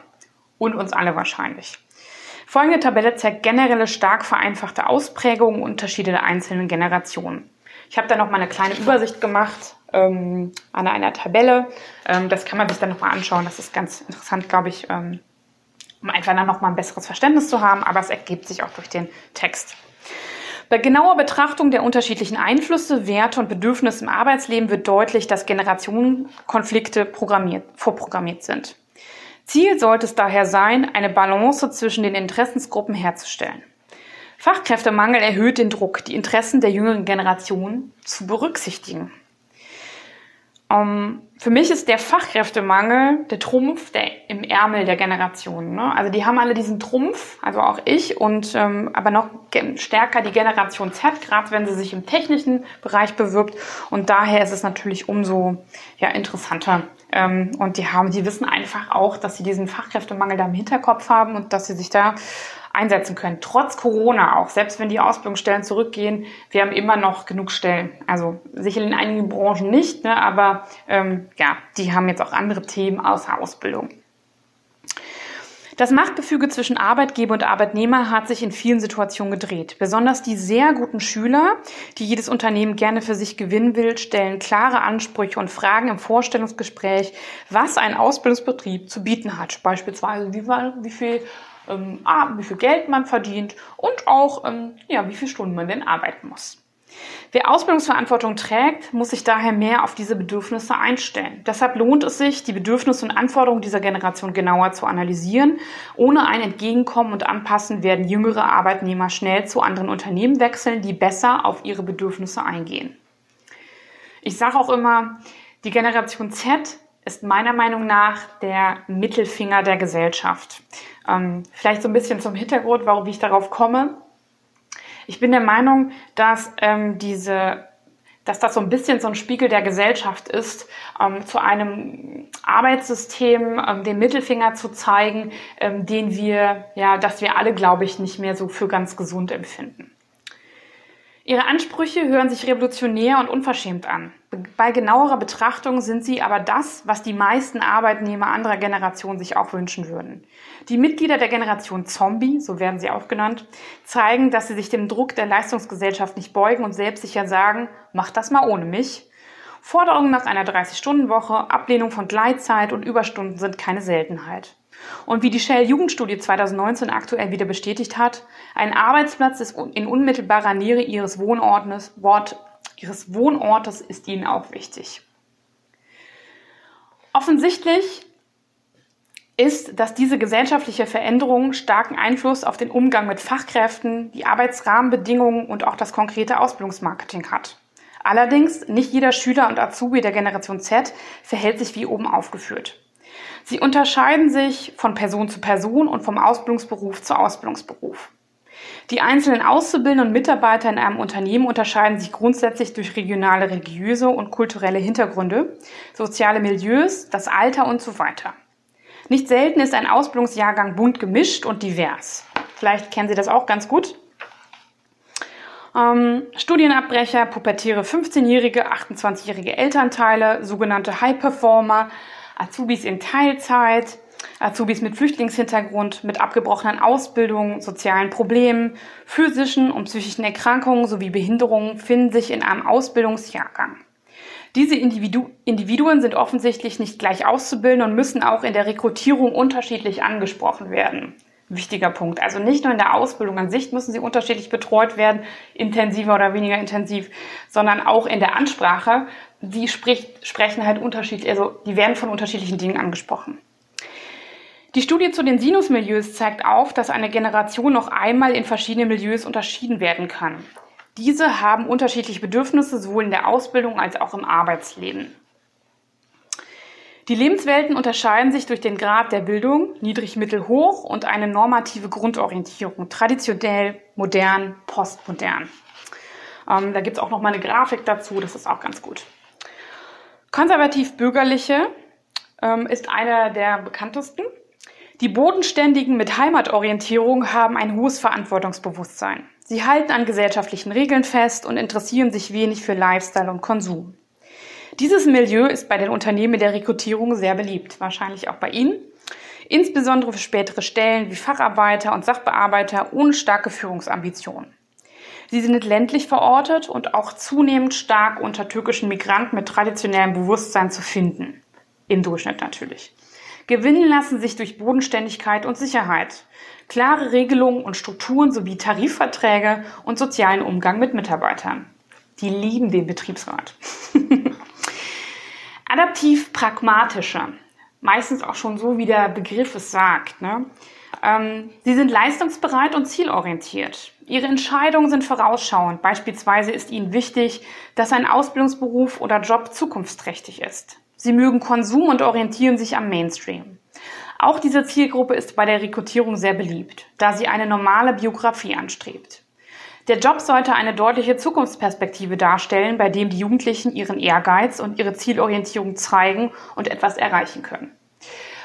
Und uns alle wahrscheinlich. Folgende Tabelle zeigt generelle stark vereinfachte Ausprägungen und Unterschiede der einzelnen Generationen. Ich habe da noch mal eine kleine Übersicht gemacht ähm, an einer Tabelle. Ähm, das kann man sich dann noch mal anschauen. Das ist ganz interessant, glaube ich, ähm, um einfach dann noch mal ein besseres Verständnis zu haben. Aber es ergibt sich auch durch den Text. Bei genauer Betrachtung der unterschiedlichen Einflüsse, Werte und Bedürfnisse im Arbeitsleben wird deutlich, dass Generationenkonflikte programmiert, vorprogrammiert sind. Ziel sollte es daher sein, eine Balance zwischen den Interessensgruppen herzustellen. Fachkräftemangel erhöht den Druck, die Interessen der jüngeren Generation zu berücksichtigen. Ähm, für mich ist der Fachkräftemangel der Trumpf der, im Ärmel der Generation. Ne? Also die haben alle diesen Trumpf, also auch ich, und ähm, aber noch stärker die Generation Z, gerade wenn sie sich im technischen Bereich bewirbt. Und daher ist es natürlich umso ja, interessanter. Ähm, und die haben, die wissen einfach auch, dass sie diesen Fachkräftemangel da im Hinterkopf haben und dass sie sich da einsetzen können. Trotz Corona auch, selbst wenn die Ausbildungsstellen zurückgehen, wir haben immer noch genug Stellen. Also sicher in einigen Branchen nicht, ne, aber ähm, ja, die haben jetzt auch andere Themen außer Ausbildung. Das Machtgefüge zwischen Arbeitgeber und Arbeitnehmer hat sich in vielen Situationen gedreht. Besonders die sehr guten Schüler, die jedes Unternehmen gerne für sich gewinnen will, stellen klare Ansprüche und fragen im Vorstellungsgespräch, was ein Ausbildungsbetrieb zu bieten hat. Beispielsweise, wie, wie viel ähm, wie viel Geld man verdient und auch, ähm, ja, wie viele Stunden man denn arbeiten muss. Wer Ausbildungsverantwortung trägt, muss sich daher mehr auf diese Bedürfnisse einstellen. Deshalb lohnt es sich, die Bedürfnisse und Anforderungen dieser Generation genauer zu analysieren. Ohne ein Entgegenkommen und Anpassen werden jüngere Arbeitnehmer schnell zu anderen Unternehmen wechseln, die besser auf ihre Bedürfnisse eingehen. Ich sage auch immer, die Generation Z ist meiner Meinung nach der Mittelfinger der Gesellschaft. Ähm, vielleicht so ein bisschen zum Hintergrund, warum ich darauf komme. Ich bin der Meinung, dass ähm, diese dass das so ein bisschen so ein Spiegel der Gesellschaft ist, ähm, zu einem Arbeitssystem ähm, den Mittelfinger zu zeigen, ähm, den wir, ja, dass wir alle, glaube ich, nicht mehr so für ganz gesund empfinden. Ihre Ansprüche hören sich revolutionär und unverschämt an. Bei genauerer Betrachtung sind sie aber das, was die meisten Arbeitnehmer anderer Generationen sich auch wünschen würden. Die Mitglieder der Generation Zombie, so werden sie auch genannt, zeigen, dass sie sich dem Druck der Leistungsgesellschaft nicht beugen und selbstsicher sagen, mach das mal ohne mich. Forderungen nach einer 30-Stunden-Woche, Ablehnung von Gleitzeit und Überstunden sind keine Seltenheit. Und wie die Shell-Jugendstudie 2019 aktuell wieder bestätigt hat, ein Arbeitsplatz ist in unmittelbarer Nähe ihres Wohnortes, Wort, ihres Wohnortes ist ihnen auch wichtig. Offensichtlich ist, dass diese gesellschaftliche Veränderung starken Einfluss auf den Umgang mit Fachkräften, die Arbeitsrahmenbedingungen und auch das konkrete Ausbildungsmarketing hat. Allerdings, nicht jeder Schüler und Azubi der Generation Z verhält sich wie oben aufgeführt. Sie unterscheiden sich von Person zu Person und vom Ausbildungsberuf zu Ausbildungsberuf. Die einzelnen Auszubildenden und Mitarbeiter in einem Unternehmen unterscheiden sich grundsätzlich durch regionale, religiöse und kulturelle Hintergründe, soziale Milieus, das Alter und so weiter. Nicht selten ist ein Ausbildungsjahrgang bunt gemischt und divers. Vielleicht kennen Sie das auch ganz gut. Ähm, Studienabbrecher, pubertäre 15-jährige, 28-jährige Elternteile, sogenannte High Performer, Azubis in Teilzeit, Azubis mit Flüchtlingshintergrund, mit abgebrochenen Ausbildungen, sozialen Problemen, physischen und psychischen Erkrankungen sowie Behinderungen finden sich in einem Ausbildungsjahrgang. Diese Individu Individuen sind offensichtlich nicht gleich auszubilden und müssen auch in der Rekrutierung unterschiedlich angesprochen werden. wichtiger Punkt. Also nicht nur in der Ausbildung an sich müssen sie unterschiedlich betreut werden, intensiver oder weniger intensiv, sondern auch in der Ansprache. Die spricht, sprechen halt unterschiedlich, also die werden von unterschiedlichen Dingen angesprochen. Die Studie zu den Sinusmilieus zeigt auf, dass eine Generation noch einmal in verschiedene Milieus unterschieden werden kann. Diese haben unterschiedliche Bedürfnisse sowohl in der Ausbildung als auch im Arbeitsleben. Die Lebenswelten unterscheiden sich durch den Grad der Bildung, niedrig, mittel, hoch und eine normative Grundorientierung, traditionell, modern, postmodern. Ähm, da gibt es auch noch mal eine Grafik dazu, das ist auch ganz gut. Konservativ-bürgerliche ähm, ist einer der bekanntesten. Die Bodenständigen mit Heimatorientierung haben ein hohes Verantwortungsbewusstsein. Sie halten an gesellschaftlichen Regeln fest und interessieren sich wenig für Lifestyle und Konsum. Dieses Milieu ist bei den Unternehmen der Rekrutierung sehr beliebt, wahrscheinlich auch bei Ihnen. Insbesondere für spätere Stellen wie Facharbeiter und Sachbearbeiter ohne starke Führungsambitionen. Sie sind ländlich verortet und auch zunehmend stark unter türkischen Migranten mit traditionellem Bewusstsein zu finden. Im Durchschnitt natürlich. Gewinnen lassen sich durch Bodenständigkeit und Sicherheit, klare Regelungen und Strukturen sowie Tarifverträge und sozialen Umgang mit Mitarbeitern. Die lieben den Betriebsrat. Adaptiv-pragmatischer. Meistens auch schon so, wie der Begriff es sagt. Ne? Ähm, sie sind leistungsbereit und zielorientiert. Ihre Entscheidungen sind vorausschauend. Beispielsweise ist ihnen wichtig, dass ein Ausbildungsberuf oder Job zukunftsträchtig ist. Sie mögen Konsum und orientieren sich am Mainstream. Auch diese Zielgruppe ist bei der Rekrutierung sehr beliebt, da sie eine normale Biografie anstrebt. Der Job sollte eine deutliche Zukunftsperspektive darstellen, bei dem die Jugendlichen ihren Ehrgeiz und ihre Zielorientierung zeigen und etwas erreichen können.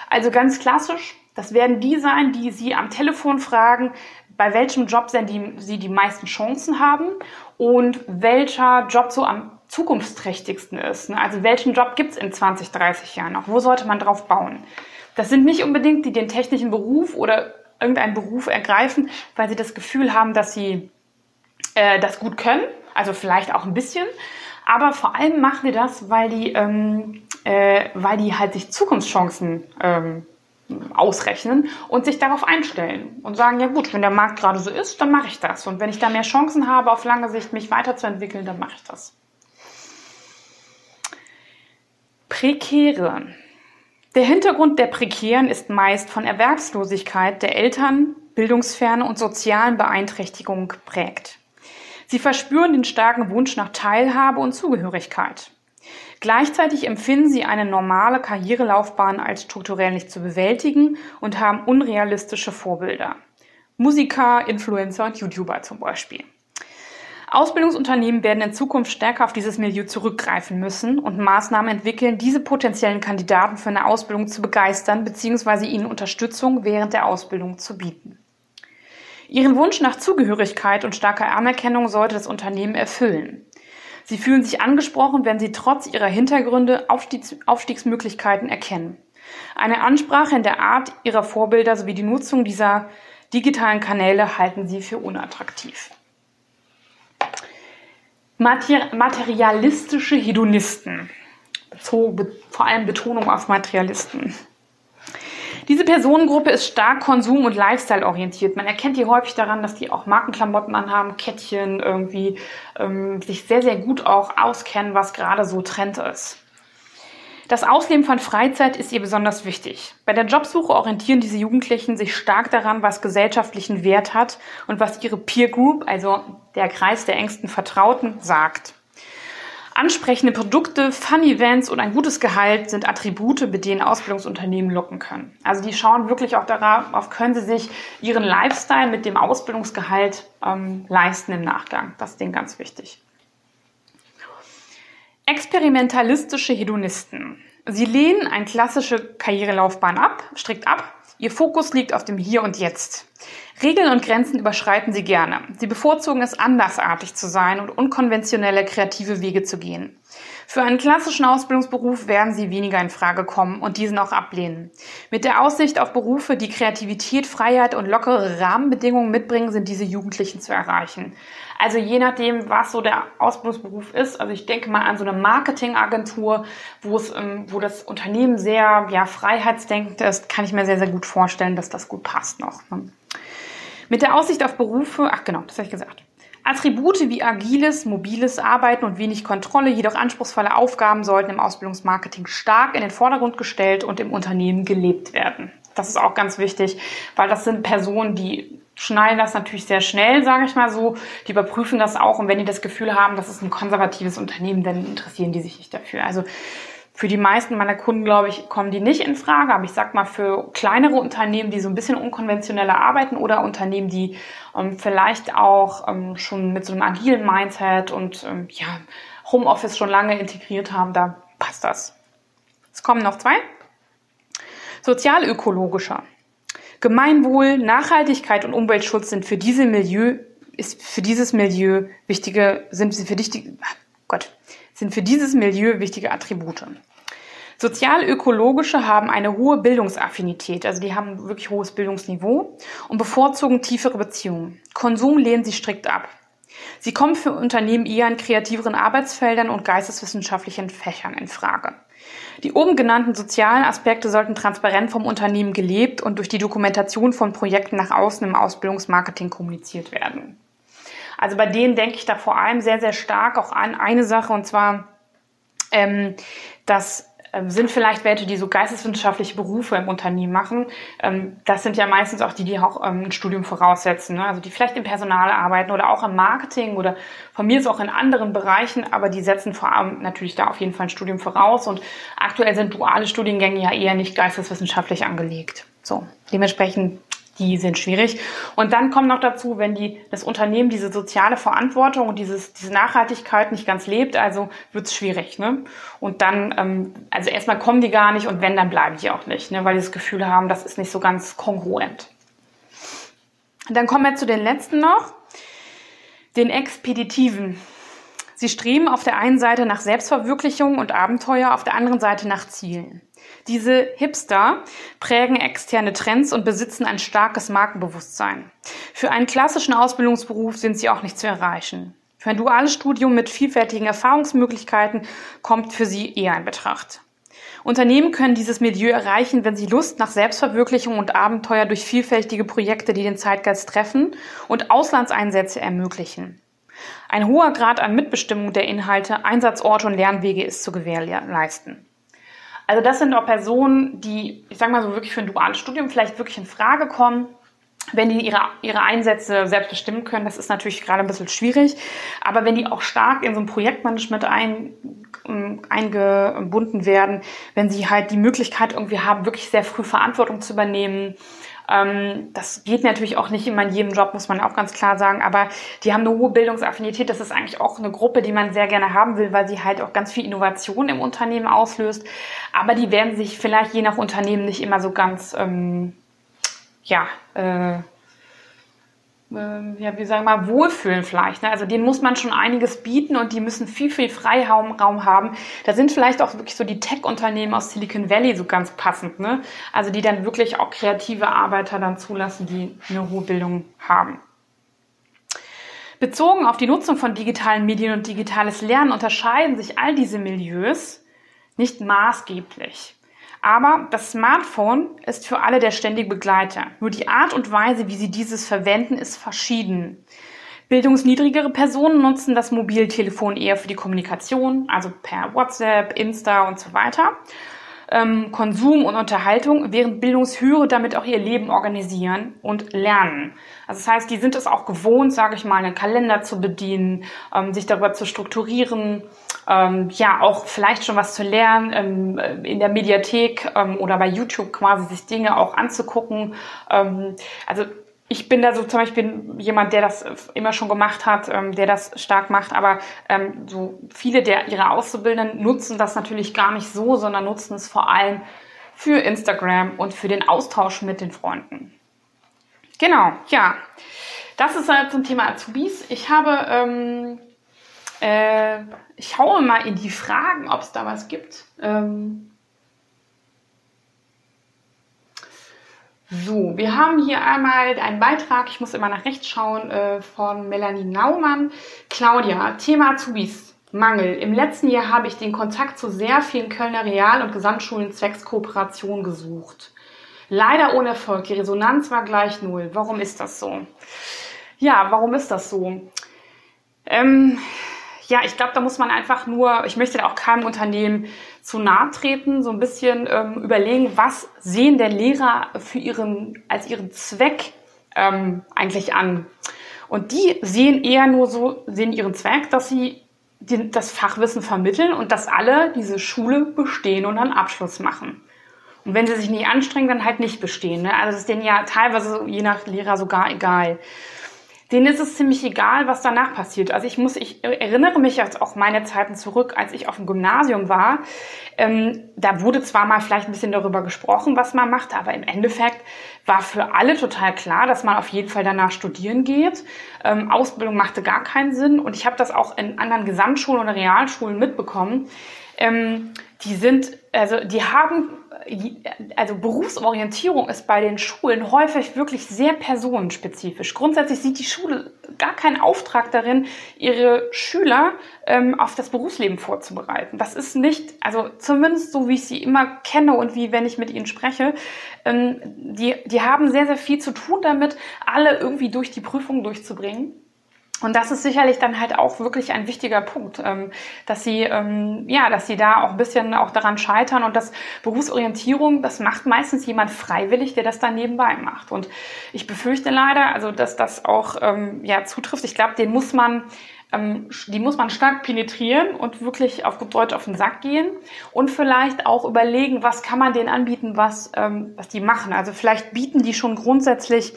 Also ganz klassisch, das werden die sein, die Sie am Telefon fragen, bei welchem Job Sie die meisten Chancen haben und welcher Job so am zukunftsträchtigsten ist. Ne? Also welchen Job gibt es in 20, 30 Jahren noch? Wo sollte man drauf bauen? Das sind nicht unbedingt die den technischen Beruf oder irgendeinen Beruf ergreifen, weil sie das Gefühl haben, dass sie äh, das gut können, also vielleicht auch ein bisschen. Aber vor allem machen die das, weil die, ähm, äh, weil die halt sich Zukunftschancen ähm, ausrechnen und sich darauf einstellen und sagen, ja gut, wenn der Markt gerade so ist, dann mache ich das. Und wenn ich da mehr Chancen habe, auf lange Sicht mich weiterzuentwickeln, dann mache ich das. Prekäre. Der Hintergrund der Prekären ist meist von Erwerbslosigkeit der Eltern, Bildungsferne und sozialen Beeinträchtigungen geprägt. Sie verspüren den starken Wunsch nach Teilhabe und Zugehörigkeit. Gleichzeitig empfinden sie eine normale Karrierelaufbahn als strukturell nicht zu bewältigen und haben unrealistische Vorbilder. Musiker, Influencer und YouTuber zum Beispiel. Ausbildungsunternehmen werden in Zukunft stärker auf dieses Milieu zurückgreifen müssen und Maßnahmen entwickeln, diese potenziellen Kandidaten für eine Ausbildung zu begeistern bzw. ihnen Unterstützung während der Ausbildung zu bieten. Ihren Wunsch nach Zugehörigkeit und starker Anerkennung sollte das Unternehmen erfüllen. Sie fühlen sich angesprochen, wenn sie trotz ihrer Hintergründe Aufstiegs Aufstiegsmöglichkeiten erkennen. Eine Ansprache in der Art ihrer Vorbilder sowie die Nutzung dieser digitalen Kanäle halten sie für unattraktiv. Materialistische Hedonisten. vor allem Betonung auf Materialisten. Diese Personengruppe ist stark konsum- und Lifestyle-orientiert. Man erkennt die häufig daran, dass die auch Markenklamotten anhaben, Kettchen irgendwie, ähm, sich sehr, sehr gut auch auskennen, was gerade so Trend ist. Das Ausleben von Freizeit ist ihr besonders wichtig. Bei der Jobsuche orientieren diese Jugendlichen sich stark daran, was gesellschaftlichen Wert hat und was ihre Peer Group, also der Kreis der engsten Vertrauten, sagt. Ansprechende Produkte, Fun-Events und ein gutes Gehalt sind Attribute, mit denen Ausbildungsunternehmen locken können. Also die schauen wirklich auch darauf, können sie sich ihren Lifestyle mit dem Ausbildungsgehalt ähm, leisten im Nachgang. Das ist denen ganz wichtig. Experimentalistische Hedonisten. Sie lehnen eine klassische Karrierelaufbahn ab, strikt ab. Ihr Fokus liegt auf dem Hier und Jetzt. Regeln und Grenzen überschreiten sie gerne. Sie bevorzugen es, andersartig zu sein und unkonventionelle kreative Wege zu gehen. Für einen klassischen Ausbildungsberuf werden sie weniger in Frage kommen und diesen auch ablehnen. Mit der Aussicht auf Berufe, die Kreativität, Freiheit und lockere Rahmenbedingungen mitbringen, sind diese Jugendlichen zu erreichen. Also je nachdem, was so der Ausbildungsberuf ist. Also ich denke mal an so eine Marketingagentur, wo es, ähm, wo das Unternehmen sehr ja, freiheitsdenkend ist, kann ich mir sehr, sehr gut vorstellen, dass das gut passt noch. Ne? Mit der Aussicht auf Berufe, ach genau, das habe ich gesagt. Attribute wie agiles, mobiles Arbeiten und wenig Kontrolle, jedoch anspruchsvolle Aufgaben sollten im Ausbildungsmarketing stark in den Vordergrund gestellt und im Unternehmen gelebt werden. Das ist auch ganz wichtig, weil das sind Personen, die schnallen das natürlich sehr schnell, sage ich mal so. Die überprüfen das auch und wenn die das Gefühl haben, das ist ein konservatives Unternehmen, dann interessieren die sich nicht dafür. Also für die meisten meiner Kunden, glaube ich, kommen die nicht in Frage. Aber ich sag mal, für kleinere Unternehmen, die so ein bisschen unkonventioneller arbeiten oder Unternehmen, die ähm, vielleicht auch ähm, schon mit so einem agilen Mindset und ähm, ja, Homeoffice schon lange integriert haben, da passt das. Es kommen noch zwei. Sozialökologischer. Gemeinwohl, Nachhaltigkeit und Umweltschutz sind für diese Milieu, ist für dieses Milieu wichtige, sind für dich, Gott, sind für dieses Milieu wichtige Attribute. Sozialökologische haben eine hohe Bildungsaffinität, also die haben wirklich hohes Bildungsniveau und bevorzugen tiefere Beziehungen. Konsum lehnen sie strikt ab. Sie kommen für Unternehmen eher in kreativeren Arbeitsfeldern und geisteswissenschaftlichen Fächern in Frage. Die oben genannten sozialen Aspekte sollten transparent vom Unternehmen gelebt und durch die Dokumentation von Projekten nach außen im Ausbildungsmarketing kommuniziert werden. Also bei denen denke ich da vor allem sehr, sehr stark auch an eine Sache und zwar, ähm, dass sind vielleicht welche, die so geisteswissenschaftliche Berufe im Unternehmen machen. Ähm, das sind ja meistens auch die, die auch ähm, ein Studium voraussetzen. Ne? Also die vielleicht im Personal arbeiten oder auch im Marketing oder von mir ist auch in anderen Bereichen, aber die setzen vor allem natürlich da auf jeden Fall ein Studium voraus. Und aktuell sind duale Studiengänge ja eher nicht geisteswissenschaftlich angelegt. So, dementsprechend die sind schwierig. Und dann kommt noch dazu, wenn die, das Unternehmen diese soziale Verantwortung und dieses, diese Nachhaltigkeit nicht ganz lebt, also wird's schwierig. Ne? Und dann, ähm, also erstmal kommen die gar nicht und wenn, dann bleiben die auch nicht, ne? weil die das Gefühl haben, das ist nicht so ganz kongruent. Und dann kommen wir zu den letzten noch, den Expeditiven. Sie streben auf der einen Seite nach Selbstverwirklichung und Abenteuer, auf der anderen Seite nach Zielen. Diese Hipster prägen externe Trends und besitzen ein starkes Markenbewusstsein. Für einen klassischen Ausbildungsberuf sind sie auch nicht zu erreichen. Für ein duales Studium mit vielfältigen Erfahrungsmöglichkeiten kommt für sie eher in Betracht. Unternehmen können dieses Milieu erreichen, wenn sie Lust nach Selbstverwirklichung und Abenteuer durch vielfältige Projekte, die den Zeitgeist treffen und Auslandseinsätze ermöglichen. Ein hoher Grad an Mitbestimmung der Inhalte, Einsatzorte und Lernwege ist zu gewährleisten. Also das sind auch Personen, die, ich sage mal so wirklich für ein duales Studium vielleicht wirklich in Frage kommen. Wenn die ihre, ihre Einsätze selbst bestimmen können, das ist natürlich gerade ein bisschen schwierig. Aber wenn die auch stark in so ein Projektmanagement ein, ähm, eingebunden werden, wenn sie halt die Möglichkeit irgendwie haben, wirklich sehr früh Verantwortung zu übernehmen, ähm, das geht natürlich auch nicht immer in jedem Job, muss man auch ganz klar sagen, aber die haben eine hohe Bildungsaffinität. Das ist eigentlich auch eine Gruppe, die man sehr gerne haben will, weil sie halt auch ganz viel Innovation im Unternehmen auslöst. Aber die werden sich vielleicht je nach Unternehmen nicht immer so ganz, ähm, ja, äh, ja, wie sagen wir mal, wohlfühlen vielleicht. Ne? Also denen muss man schon einiges bieten und die müssen viel, viel Freiraum haben. Da sind vielleicht auch wirklich so die Tech-Unternehmen aus Silicon Valley so ganz passend. Ne? Also die dann wirklich auch kreative Arbeiter dann zulassen, die eine hohe Bildung haben. Bezogen auf die Nutzung von digitalen Medien und digitales Lernen unterscheiden sich all diese Milieus nicht maßgeblich. Aber das Smartphone ist für alle der ständige Begleiter. Nur die Art und Weise, wie sie dieses verwenden, ist verschieden. Bildungsniedrigere Personen nutzen das Mobiltelefon eher für die Kommunikation, also per WhatsApp, Insta und so weiter. Ähm, Konsum und Unterhaltung, während Bildungshöhere damit auch ihr Leben organisieren und lernen. Also das heißt, die sind es auch gewohnt, sage ich mal, einen Kalender zu bedienen, ähm, sich darüber zu strukturieren, ähm, ja auch vielleicht schon was zu lernen, ähm, in der Mediathek ähm, oder bei YouTube quasi sich Dinge auch anzugucken. Ähm, also ich bin da so zum Beispiel jemand, der das immer schon gemacht hat, ähm, der das stark macht, aber ähm, so viele der ihrer Auszubildenden nutzen das natürlich gar nicht so, sondern nutzen es vor allem für Instagram und für den Austausch mit den Freunden. Genau, ja. Das ist halt zum Thema Azubis. Ich habe ähm, Äh, ich schaue mal in die Fragen, ob es da was gibt. Ähm so, wir haben hier einmal einen Beitrag, ich muss immer nach rechts schauen, äh, von Melanie Naumann. Claudia, Thema Azubis. Mangel. Im letzten Jahr habe ich den Kontakt zu sehr vielen Kölner Real- und Gesamtschulen zwecks Kooperation gesucht. Leider ohne Erfolg. Die Resonanz war gleich null. Warum ist das so? Ja, warum ist das so? Ähm, ja, ich glaube, da muss man einfach nur, ich möchte da auch keinem Unternehmen zu nahe treten, so ein bisschen ähm, überlegen, was sehen der Lehrer für ihren, als ihren Zweck ähm, eigentlich an. Und die sehen eher nur so, sehen ihren Zweck, dass sie die, das Fachwissen vermitteln und dass alle diese Schule bestehen und einen Abschluss machen. Und wenn sie sich nicht anstrengen, dann halt nicht bestehen. Ne? Also das ist denen ja teilweise je nach Lehrer sogar egal denen ist es ziemlich egal, was danach passiert. Also ich muss, ich erinnere mich jetzt auch meine Zeiten zurück, als ich auf dem Gymnasium war. Ähm, da wurde zwar mal vielleicht ein bisschen darüber gesprochen, was man macht, aber im Endeffekt war für alle total klar, dass man auf jeden Fall danach studieren geht. Ähm, Ausbildung machte gar keinen Sinn und ich habe das auch in anderen Gesamtschulen oder Realschulen mitbekommen. Ähm, die sind, also die haben also Berufsorientierung ist bei den Schulen häufig wirklich sehr personenspezifisch. Grundsätzlich sieht die Schule gar keinen Auftrag darin, ihre Schüler ähm, auf das Berufsleben vorzubereiten. Das ist nicht, also zumindest so wie ich sie immer kenne und wie wenn ich mit ihnen spreche, ähm, die, die haben sehr, sehr viel zu tun damit, alle irgendwie durch die Prüfung durchzubringen. Und das ist sicherlich dann halt auch wirklich ein wichtiger Punkt, ähm, dass sie ähm, ja, dass sie da auch ein bisschen auch daran scheitern und das Berufsorientierung, das macht meistens jemand freiwillig, der das dann nebenbei macht. Und ich befürchte leider, also dass das auch ähm, ja zutrifft. Ich glaube, den muss man die muss man stark penetrieren und wirklich auf Deutsch auf den Sack gehen und vielleicht auch überlegen, was kann man denen anbieten, was, was die machen. Also vielleicht bieten die schon grundsätzlich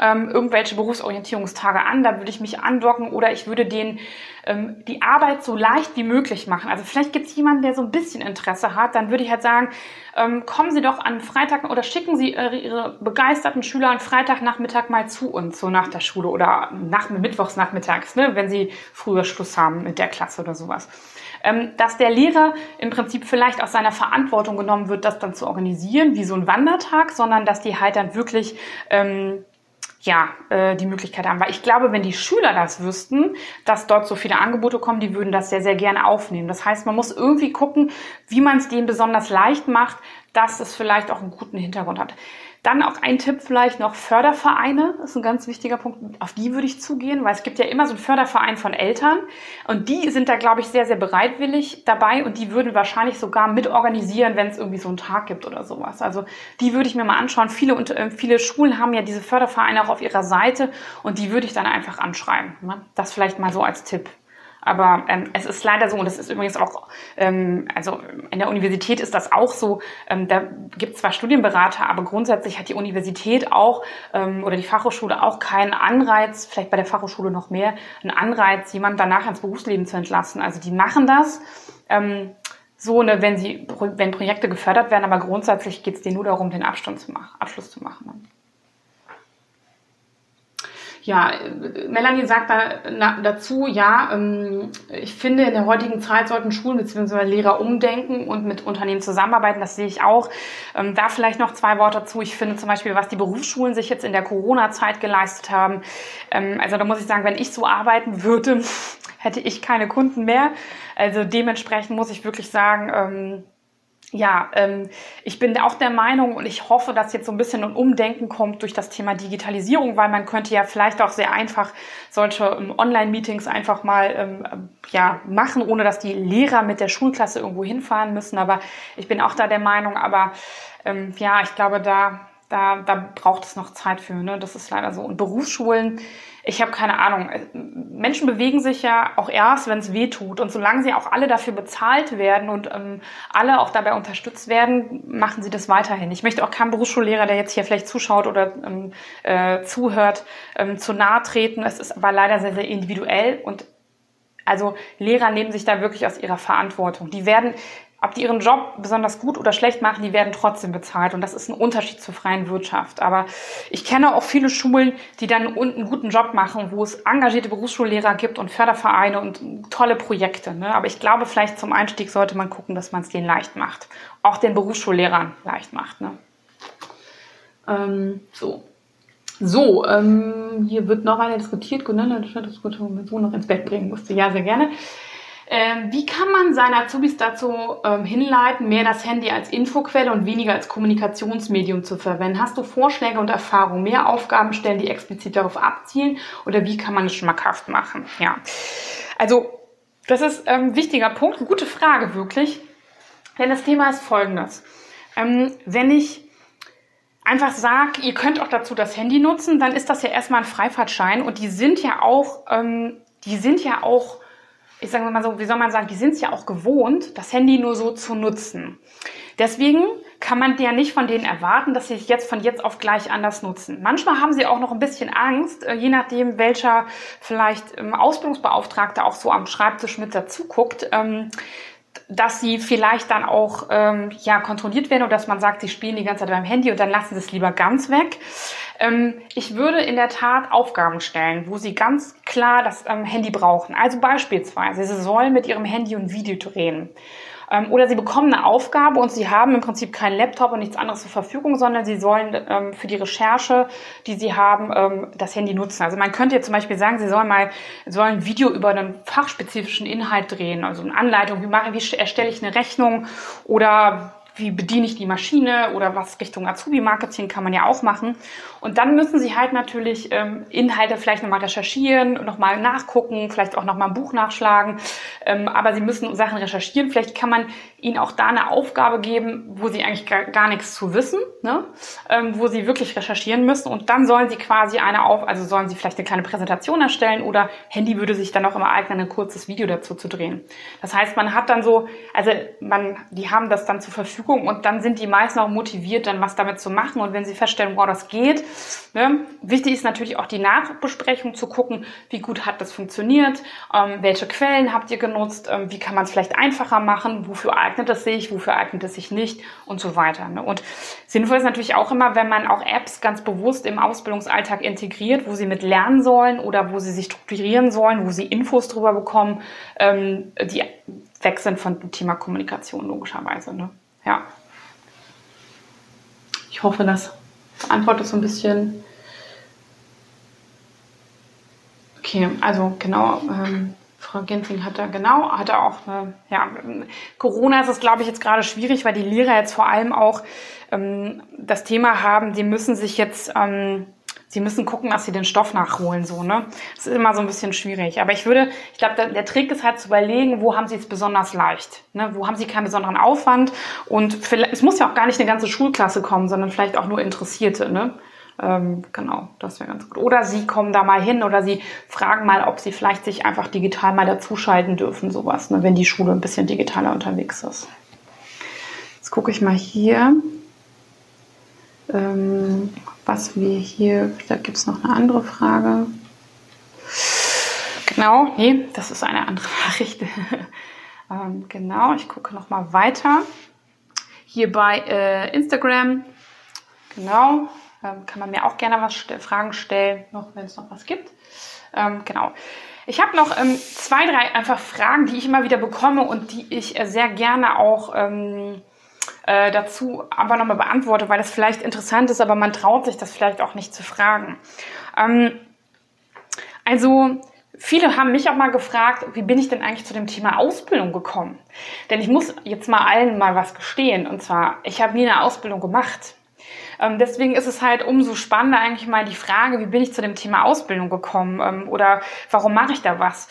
ähm, irgendwelche Berufsorientierungstage an, da würde ich mich andocken oder ich würde denen ähm, die Arbeit so leicht wie möglich machen. Also vielleicht gibt es jemanden, der so ein bisschen Interesse hat, dann würde ich halt sagen, ähm, kommen Sie doch an Freitag oder schicken Sie äh, Ihre begeisterten Schüler an Freitagnachmittag mal zu uns, so nach der Schule oder nach Mittwochsnachmittags, ne, wenn Sie früher Schluss haben mit der Klasse oder sowas ähm, dass der Lehrer im Prinzip vielleicht aus seiner Verantwortung genommen wird, das dann zu organisieren, wie so ein Wandertag, sondern dass die halt dann wirklich ähm, ja, äh, die Möglichkeit haben. Weil ich glaube, wenn die Schüler das wüssten, dass dort so viele Angebote kommen, die würden das sehr, sehr gerne aufnehmen. Das heißt, man muss irgendwie gucken, wie man es denen besonders leicht macht, dass es vielleicht auch einen guten Hintergrund hat. Dann auch ein Tipp vielleicht noch Fördervereine, das ist ein ganz wichtiger Punkt. Auf die würde ich zugehen, weil es gibt ja immer so einen Förderverein von Eltern und die sind da, glaube ich, sehr, sehr bereitwillig dabei und die würden wahrscheinlich sogar mitorganisieren, wenn es irgendwie so einen Tag gibt oder sowas. Also die würde ich mir mal anschauen. Viele, und, äh, viele Schulen haben ja diese Fördervereine auch auf ihrer Seite und die würde ich dann einfach anschreiben. Ne? Das vielleicht mal so als Tipp. Aber ähm, es ist leider so, und das ist übrigens auch, ähm, also in der Universität ist das auch so, ähm, da gibt es zwar Studienberater, aber grundsätzlich hat die Universität auch ähm, oder die Fachhochschule auch keinen Anreiz, vielleicht bei der Fachhochschule noch mehr, einen Anreiz, jemanden danach ins Berufsleben zu entlassen. Also die machen das. Ähm, so, ne, wenn sie, wenn Projekte gefördert werden, aber grundsätzlich geht es denen nur darum, den Abschluss zu machen. Abschluss zu machen. Ja, Melanie sagt da, na, dazu, ja, ähm, ich finde, in der heutigen Zeit sollten Schulen bzw. Lehrer umdenken und mit Unternehmen zusammenarbeiten. Das sehe ich auch. Ähm, da vielleicht noch zwei Worte dazu. Ich finde zum Beispiel, was die Berufsschulen sich jetzt in der Corona-Zeit geleistet haben. Ähm, also da muss ich sagen, wenn ich so arbeiten würde, hätte ich keine Kunden mehr. Also dementsprechend muss ich wirklich sagen, ähm, ja, ähm, ich bin auch der Meinung und ich hoffe, dass jetzt so ein bisschen ein Umdenken kommt durch das Thema Digitalisierung, weil man könnte ja vielleicht auch sehr einfach solche ähm, Online-Meetings einfach mal ähm, ja, machen, ohne dass die Lehrer mit der Schulklasse irgendwo hinfahren müssen. Aber ich bin auch da der Meinung, aber ähm, ja, ich glaube, da, da, da braucht es noch Zeit für. Ne? Das ist leider so. Und Berufsschulen, ich habe keine Ahnung. Menschen bewegen sich ja auch erst, wenn es weh tut. Und solange sie auch alle dafür bezahlt werden und ähm, alle auch dabei unterstützt werden, machen sie das weiterhin. Ich möchte auch keinem Berufsschullehrer, der jetzt hier vielleicht zuschaut oder ähm, äh, zuhört, ähm, zu nahe treten. Es ist aber leider sehr, sehr individuell und also Lehrer nehmen sich da wirklich aus ihrer Verantwortung. Die werden ob die ihren Job besonders gut oder schlecht machen, die werden trotzdem bezahlt. Und das ist ein Unterschied zur freien Wirtschaft. Aber ich kenne auch viele Schulen, die dann einen guten Job machen, wo es engagierte Berufsschullehrer gibt und Fördervereine und tolle Projekte. Ne? Aber ich glaube, vielleicht zum Einstieg sollte man gucken, dass man es denen leicht macht. Auch den Berufsschullehrern leicht macht. Ne? Ähm, so. So, ähm, hier wird noch eine diskutiert. Gunilla, das mein Sohn noch ins Bett bringen musste. Ja, sehr gerne. Ähm, wie kann man seine Azubis dazu ähm, hinleiten, mehr das Handy als Infoquelle und weniger als Kommunikationsmedium zu verwenden? Hast du Vorschläge und Erfahrungen, mehr Aufgaben stellen, die explizit darauf abzielen? Oder wie kann man es schmackhaft machen? Ja, also das ist ein ähm, wichtiger Punkt, eine gute Frage wirklich. Denn das Thema ist folgendes. Ähm, wenn ich einfach sage, ihr könnt auch dazu das Handy nutzen, dann ist das ja erstmal ein Freifahrtschein und die sind ja auch, ähm, die sind ja auch ich sage mal so, wie soll man sagen, die sind es ja auch gewohnt, das Handy nur so zu nutzen. Deswegen kann man ja nicht von denen erwarten, dass sie es jetzt von jetzt auf gleich anders nutzen. Manchmal haben sie auch noch ein bisschen Angst, äh, je nachdem, welcher vielleicht ähm, Ausbildungsbeauftragte auch so am Schreibtisch mit dazu guckt, ähm, dass sie vielleicht dann auch ähm, ja, kontrolliert werden oder dass man sagt, sie spielen die ganze Zeit beim Handy und dann lassen sie es lieber ganz weg. Ähm, ich würde in der Tat Aufgaben stellen, wo sie ganz klar das ähm, Handy brauchen. Also beispielsweise, sie sollen mit ihrem Handy ein Video drehen. Ähm, oder sie bekommen eine Aufgabe und sie haben im Prinzip keinen Laptop und nichts anderes zur Verfügung, sondern sie sollen ähm, für die Recherche, die sie haben, ähm, das Handy nutzen. Also man könnte jetzt zum Beispiel sagen, sie sollen mal sollen ein Video über einen fachspezifischen Inhalt drehen, also eine Anleitung, wie mache, wie erstelle ich eine Rechnung oder wie bediene ich die Maschine oder was Richtung Azubi-Marketing kann man ja auch machen. Und dann müssen sie halt natürlich ähm, Inhalte vielleicht nochmal recherchieren, nochmal nachgucken, vielleicht auch nochmal ein Buch nachschlagen. Ähm, aber sie müssen Sachen recherchieren. Vielleicht kann man ihnen auch da eine Aufgabe geben, wo sie eigentlich gar, gar nichts zu wissen, ne? ähm, wo sie wirklich recherchieren müssen. Und dann sollen sie quasi eine auf, also sollen sie vielleicht eine kleine Präsentation erstellen oder Handy würde sich dann auch immer eignen, ein kurzes Video dazu zu drehen. Das heißt, man hat dann so, also man, die haben das dann zur Verfügung und dann sind die meisten auch motiviert, dann was damit zu machen. Und wenn sie feststellen, wow, das geht, Ne? Wichtig ist natürlich auch die Nachbesprechung zu gucken, wie gut hat das funktioniert, ähm, welche Quellen habt ihr genutzt, ähm, wie kann man es vielleicht einfacher machen, wofür eignet es sich, wofür eignet es sich nicht und so weiter. Ne? Und sinnvoll ist natürlich auch immer, wenn man auch Apps ganz bewusst im Ausbildungsalltag integriert, wo sie mit lernen sollen oder wo sie sich strukturieren sollen, wo sie Infos drüber bekommen, ähm, die weg sind von dem Thema Kommunikation logischerweise. Ne? Ja. Ich hoffe, dass beantwortet so ein bisschen. Okay, also genau, ähm, Frau Gensing hat da genau, hat da auch eine, ja, Corona ist es, glaube ich, jetzt gerade schwierig, weil die Lehrer jetzt vor allem auch ähm, das Thema haben, die müssen sich jetzt ähm, sie müssen gucken, dass sie den Stoff nachholen, so, ne? Das ist immer so ein bisschen schwierig. Aber ich würde, ich glaube, der, der, Trick ist halt zu überlegen, wo haben sie es besonders leicht, ne? Wo haben sie keinen besonderen Aufwand und vielleicht, es muss ja auch gar nicht eine ganze Schulklasse kommen, sondern vielleicht auch nur Interessierte, ne? Ähm, genau, das wäre ganz gut. Oder sie kommen da mal hin oder sie fragen mal, ob sie vielleicht sich einfach digital mal dazuschalten dürfen, sowas, ne? wenn die Schule ein bisschen digitaler unterwegs ist. Jetzt gucke ich mal hier. Ähm, was wir hier, da gibt es noch eine andere Frage. Genau, nee, das ist eine andere Nachricht. ähm, genau, ich gucke noch mal weiter. Hier bei äh, Instagram, genau, ähm, kann man mir auch gerne was st Fragen stellen, noch wenn es noch was gibt. Ähm, genau. Ich habe noch ähm, zwei, drei einfach Fragen, die ich immer wieder bekomme und die ich äh, sehr gerne auch ähm, äh, dazu aber nochmal beantworte, weil das vielleicht interessant ist, aber man traut sich das vielleicht auch nicht zu fragen. Ähm, also Viele haben mich auch mal gefragt, wie bin ich denn eigentlich zu dem Thema Ausbildung gekommen? Denn ich muss jetzt mal allen mal was gestehen. Und zwar, ich habe nie eine Ausbildung gemacht. Ähm, deswegen ist es halt umso spannender eigentlich mal die Frage, wie bin ich zu dem Thema Ausbildung gekommen? Ähm, oder warum mache ich da was?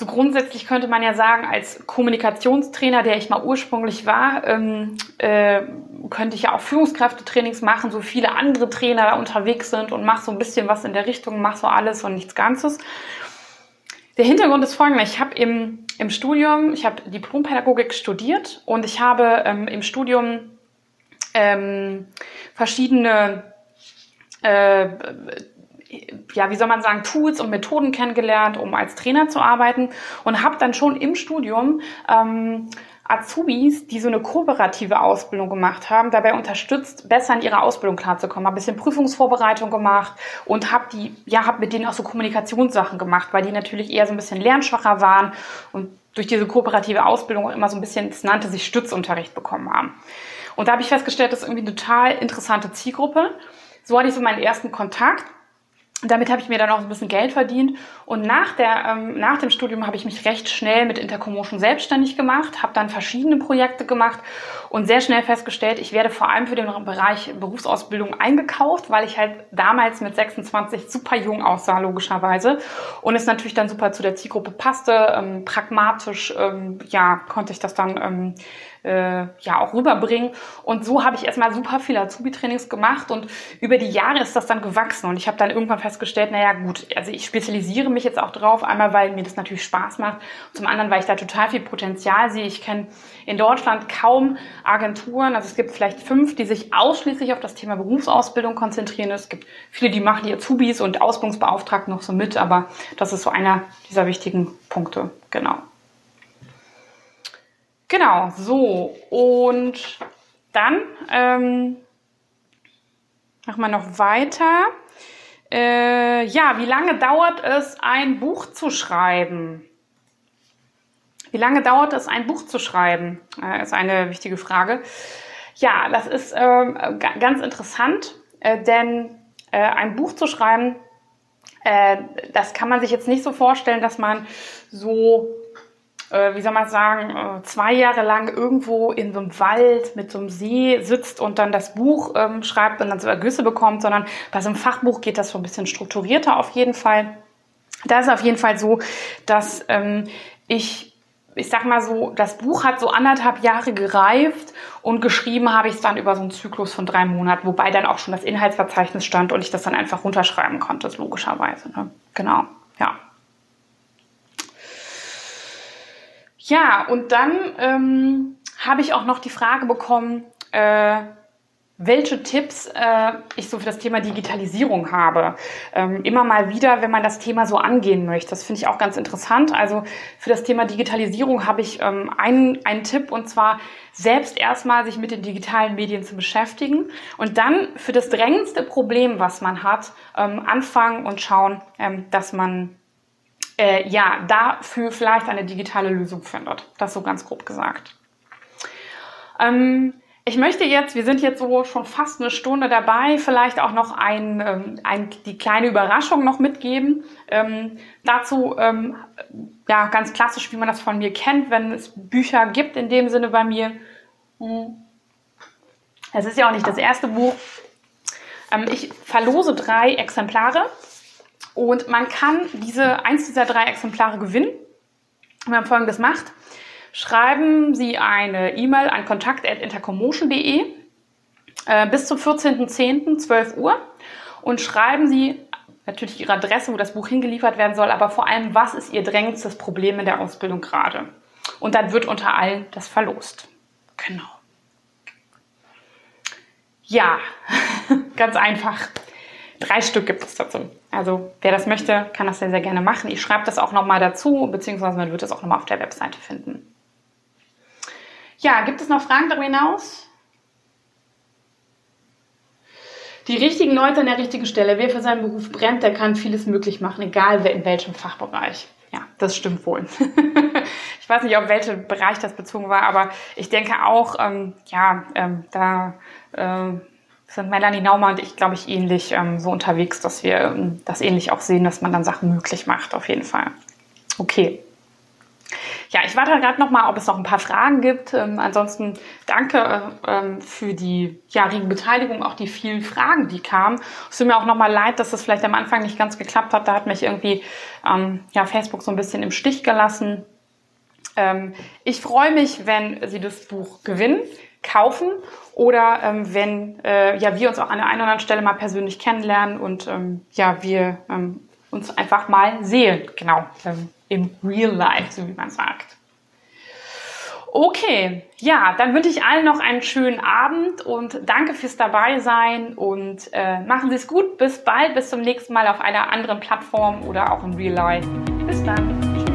So grundsätzlich könnte man ja sagen, als Kommunikationstrainer, der ich mal ursprünglich war, ähm, äh, könnte ich ja auch Führungskräftetrainings machen, so viele andere Trainer da unterwegs sind und mache so ein bisschen was in der Richtung, mache so alles und nichts Ganzes. Der Hintergrund ist folgender. Ich habe im, im Studium, ich habe Diplompädagogik studiert und ich habe ähm, im Studium ähm, verschiedene äh, ja, wie soll man sagen, Tools und Methoden kennengelernt, um als Trainer zu arbeiten und habe dann schon im Studium ähm, Azubis, die so eine kooperative Ausbildung gemacht haben, dabei unterstützt, besser in ihre Ausbildung klarzukommen. Habe ein bisschen Prüfungsvorbereitung gemacht und habe die, ja, habe mit denen auch so Kommunikationssachen gemacht, weil die natürlich eher so ein bisschen lernschwacher waren und durch diese kooperative Ausbildung auch immer so ein bisschen, es nannte sich Stützunterricht bekommen haben. Und da habe ich festgestellt, das ist irgendwie eine total interessante Zielgruppe. So hatte ich so meinen ersten Kontakt damit habe ich mir dann auch ein bisschen Geld verdient. Und nach, der, ähm, nach dem Studium habe ich mich recht schnell mit Intercommotion selbstständig gemacht, habe dann verschiedene Projekte gemacht und sehr schnell festgestellt, ich werde vor allem für den Bereich Berufsausbildung eingekauft, weil ich halt damals mit 26 super jung aussah, logischerweise. Und es natürlich dann super zu der Zielgruppe passte. Ähm, pragmatisch, ähm, ja, konnte ich das dann ähm, äh, ja auch rüberbringen. Und so habe ich erstmal super viele Azubi-Trainings gemacht und über die Jahre ist das dann gewachsen. Und ich habe dann irgendwann festgestellt, naja gut, also ich spezialisiere mich jetzt auch drauf, einmal weil mir das natürlich Spaß macht, zum anderen, weil ich da total viel Potenzial sehe. Ich kenne in Deutschland kaum Agenturen, also es gibt vielleicht fünf, die sich ausschließlich auf das Thema Berufsausbildung konzentrieren. Es gibt viele, die machen die Azubis und Ausbildungsbeauftragten noch so mit, aber das ist so einer dieser wichtigen Punkte. Genau. Genau, so. Und dann ähm, machen wir noch weiter. Äh, ja, wie lange dauert es, ein Buch zu schreiben? Wie lange dauert es, ein Buch zu schreiben? Äh, ist eine wichtige Frage. Ja, das ist äh, ganz interessant, äh, denn äh, ein Buch zu schreiben, äh, das kann man sich jetzt nicht so vorstellen, dass man so äh, wie soll man sagen, äh, zwei Jahre lang irgendwo in so einem Wald mit so einem See sitzt und dann das Buch ähm, schreibt und dann so Ergüsse bekommt, sondern bei so einem Fachbuch geht das so ein bisschen strukturierter auf jeden Fall. Da ist auf jeden Fall so, dass ähm, ich ich sag mal so, das Buch hat so anderthalb Jahre gereift und geschrieben habe ich es dann über so einen Zyklus von drei Monaten, wobei dann auch schon das Inhaltsverzeichnis stand und ich das dann einfach runterschreiben konnte, logischerweise. Ne? Genau, ja. Ja, und dann ähm, habe ich auch noch die Frage bekommen, äh, welche Tipps äh, ich so für das Thema Digitalisierung habe. Ähm, immer mal wieder, wenn man das Thema so angehen möchte. Das finde ich auch ganz interessant. Also für das Thema Digitalisierung habe ich ähm, einen, einen Tipp und zwar selbst erstmal sich mit den digitalen Medien zu beschäftigen und dann für das drängendste Problem, was man hat, ähm, anfangen und schauen, ähm, dass man äh, ja, dafür vielleicht eine digitale Lösung findet. Das so ganz grob gesagt. Ähm, ich möchte jetzt, wir sind jetzt so schon fast eine Stunde dabei, vielleicht auch noch ein, ähm, ein, die kleine Überraschung noch mitgeben. Ähm, dazu, ähm, ja, ganz klassisch, wie man das von mir kennt, wenn es Bücher gibt, in dem Sinne bei mir. Hm. Es ist ja auch nicht das erste Buch. Ähm, ich verlose drei Exemplare und man kann diese, eins dieser drei Exemplare gewinnen, wenn man folgendes macht. Schreiben Sie eine E-Mail an kontakt.intercommotion.de äh, bis zum 14.10. 12 Uhr und schreiben Sie natürlich Ihre Adresse, wo das Buch hingeliefert werden soll, aber vor allem, was ist Ihr drängendstes Problem in der Ausbildung gerade? Und dann wird unter allen das verlost. Genau. Ja, ganz einfach. Drei Stück gibt es dazu. Also wer das möchte, kann das sehr, sehr gerne machen. Ich schreibe das auch nochmal dazu, beziehungsweise man wird es auch nochmal auf der Webseite finden. Ja, gibt es noch Fragen darüber hinaus? Die richtigen Leute an der richtigen Stelle. Wer für seinen Beruf brennt, der kann vieles möglich machen, egal in welchem Fachbereich. Ja, das stimmt wohl. ich weiß nicht, auf welchen Bereich das bezogen war, aber ich denke auch, ähm, ja, ähm, da äh, sind Melanie Naumann und ich, glaube ich, ähnlich ähm, so unterwegs, dass wir ähm, das ähnlich auch sehen, dass man dann Sachen möglich macht, auf jeden Fall. Okay. Ja, ich warte gerade noch mal, ob es noch ein paar Fragen gibt. Ähm, ansonsten danke ähm, für die ja, rege Beteiligung, auch die vielen Fragen, die kamen. Es tut mir auch noch mal leid, dass das vielleicht am Anfang nicht ganz geklappt hat. Da hat mich irgendwie ähm, ja, Facebook so ein bisschen im Stich gelassen. Ähm, ich freue mich, wenn Sie das Buch gewinnen kaufen oder ähm, wenn äh, ja, wir uns auch an der einen oder anderen Stelle mal persönlich kennenlernen und ähm, ja, wir ähm, uns einfach mal sehen, genau, ähm, im Real Life, so wie man sagt. Okay, ja, dann wünsche ich allen noch einen schönen Abend und danke fürs Dabeisein und äh, machen Sie es gut. Bis bald, bis zum nächsten Mal auf einer anderen Plattform oder auch im Real Life. Bis dann.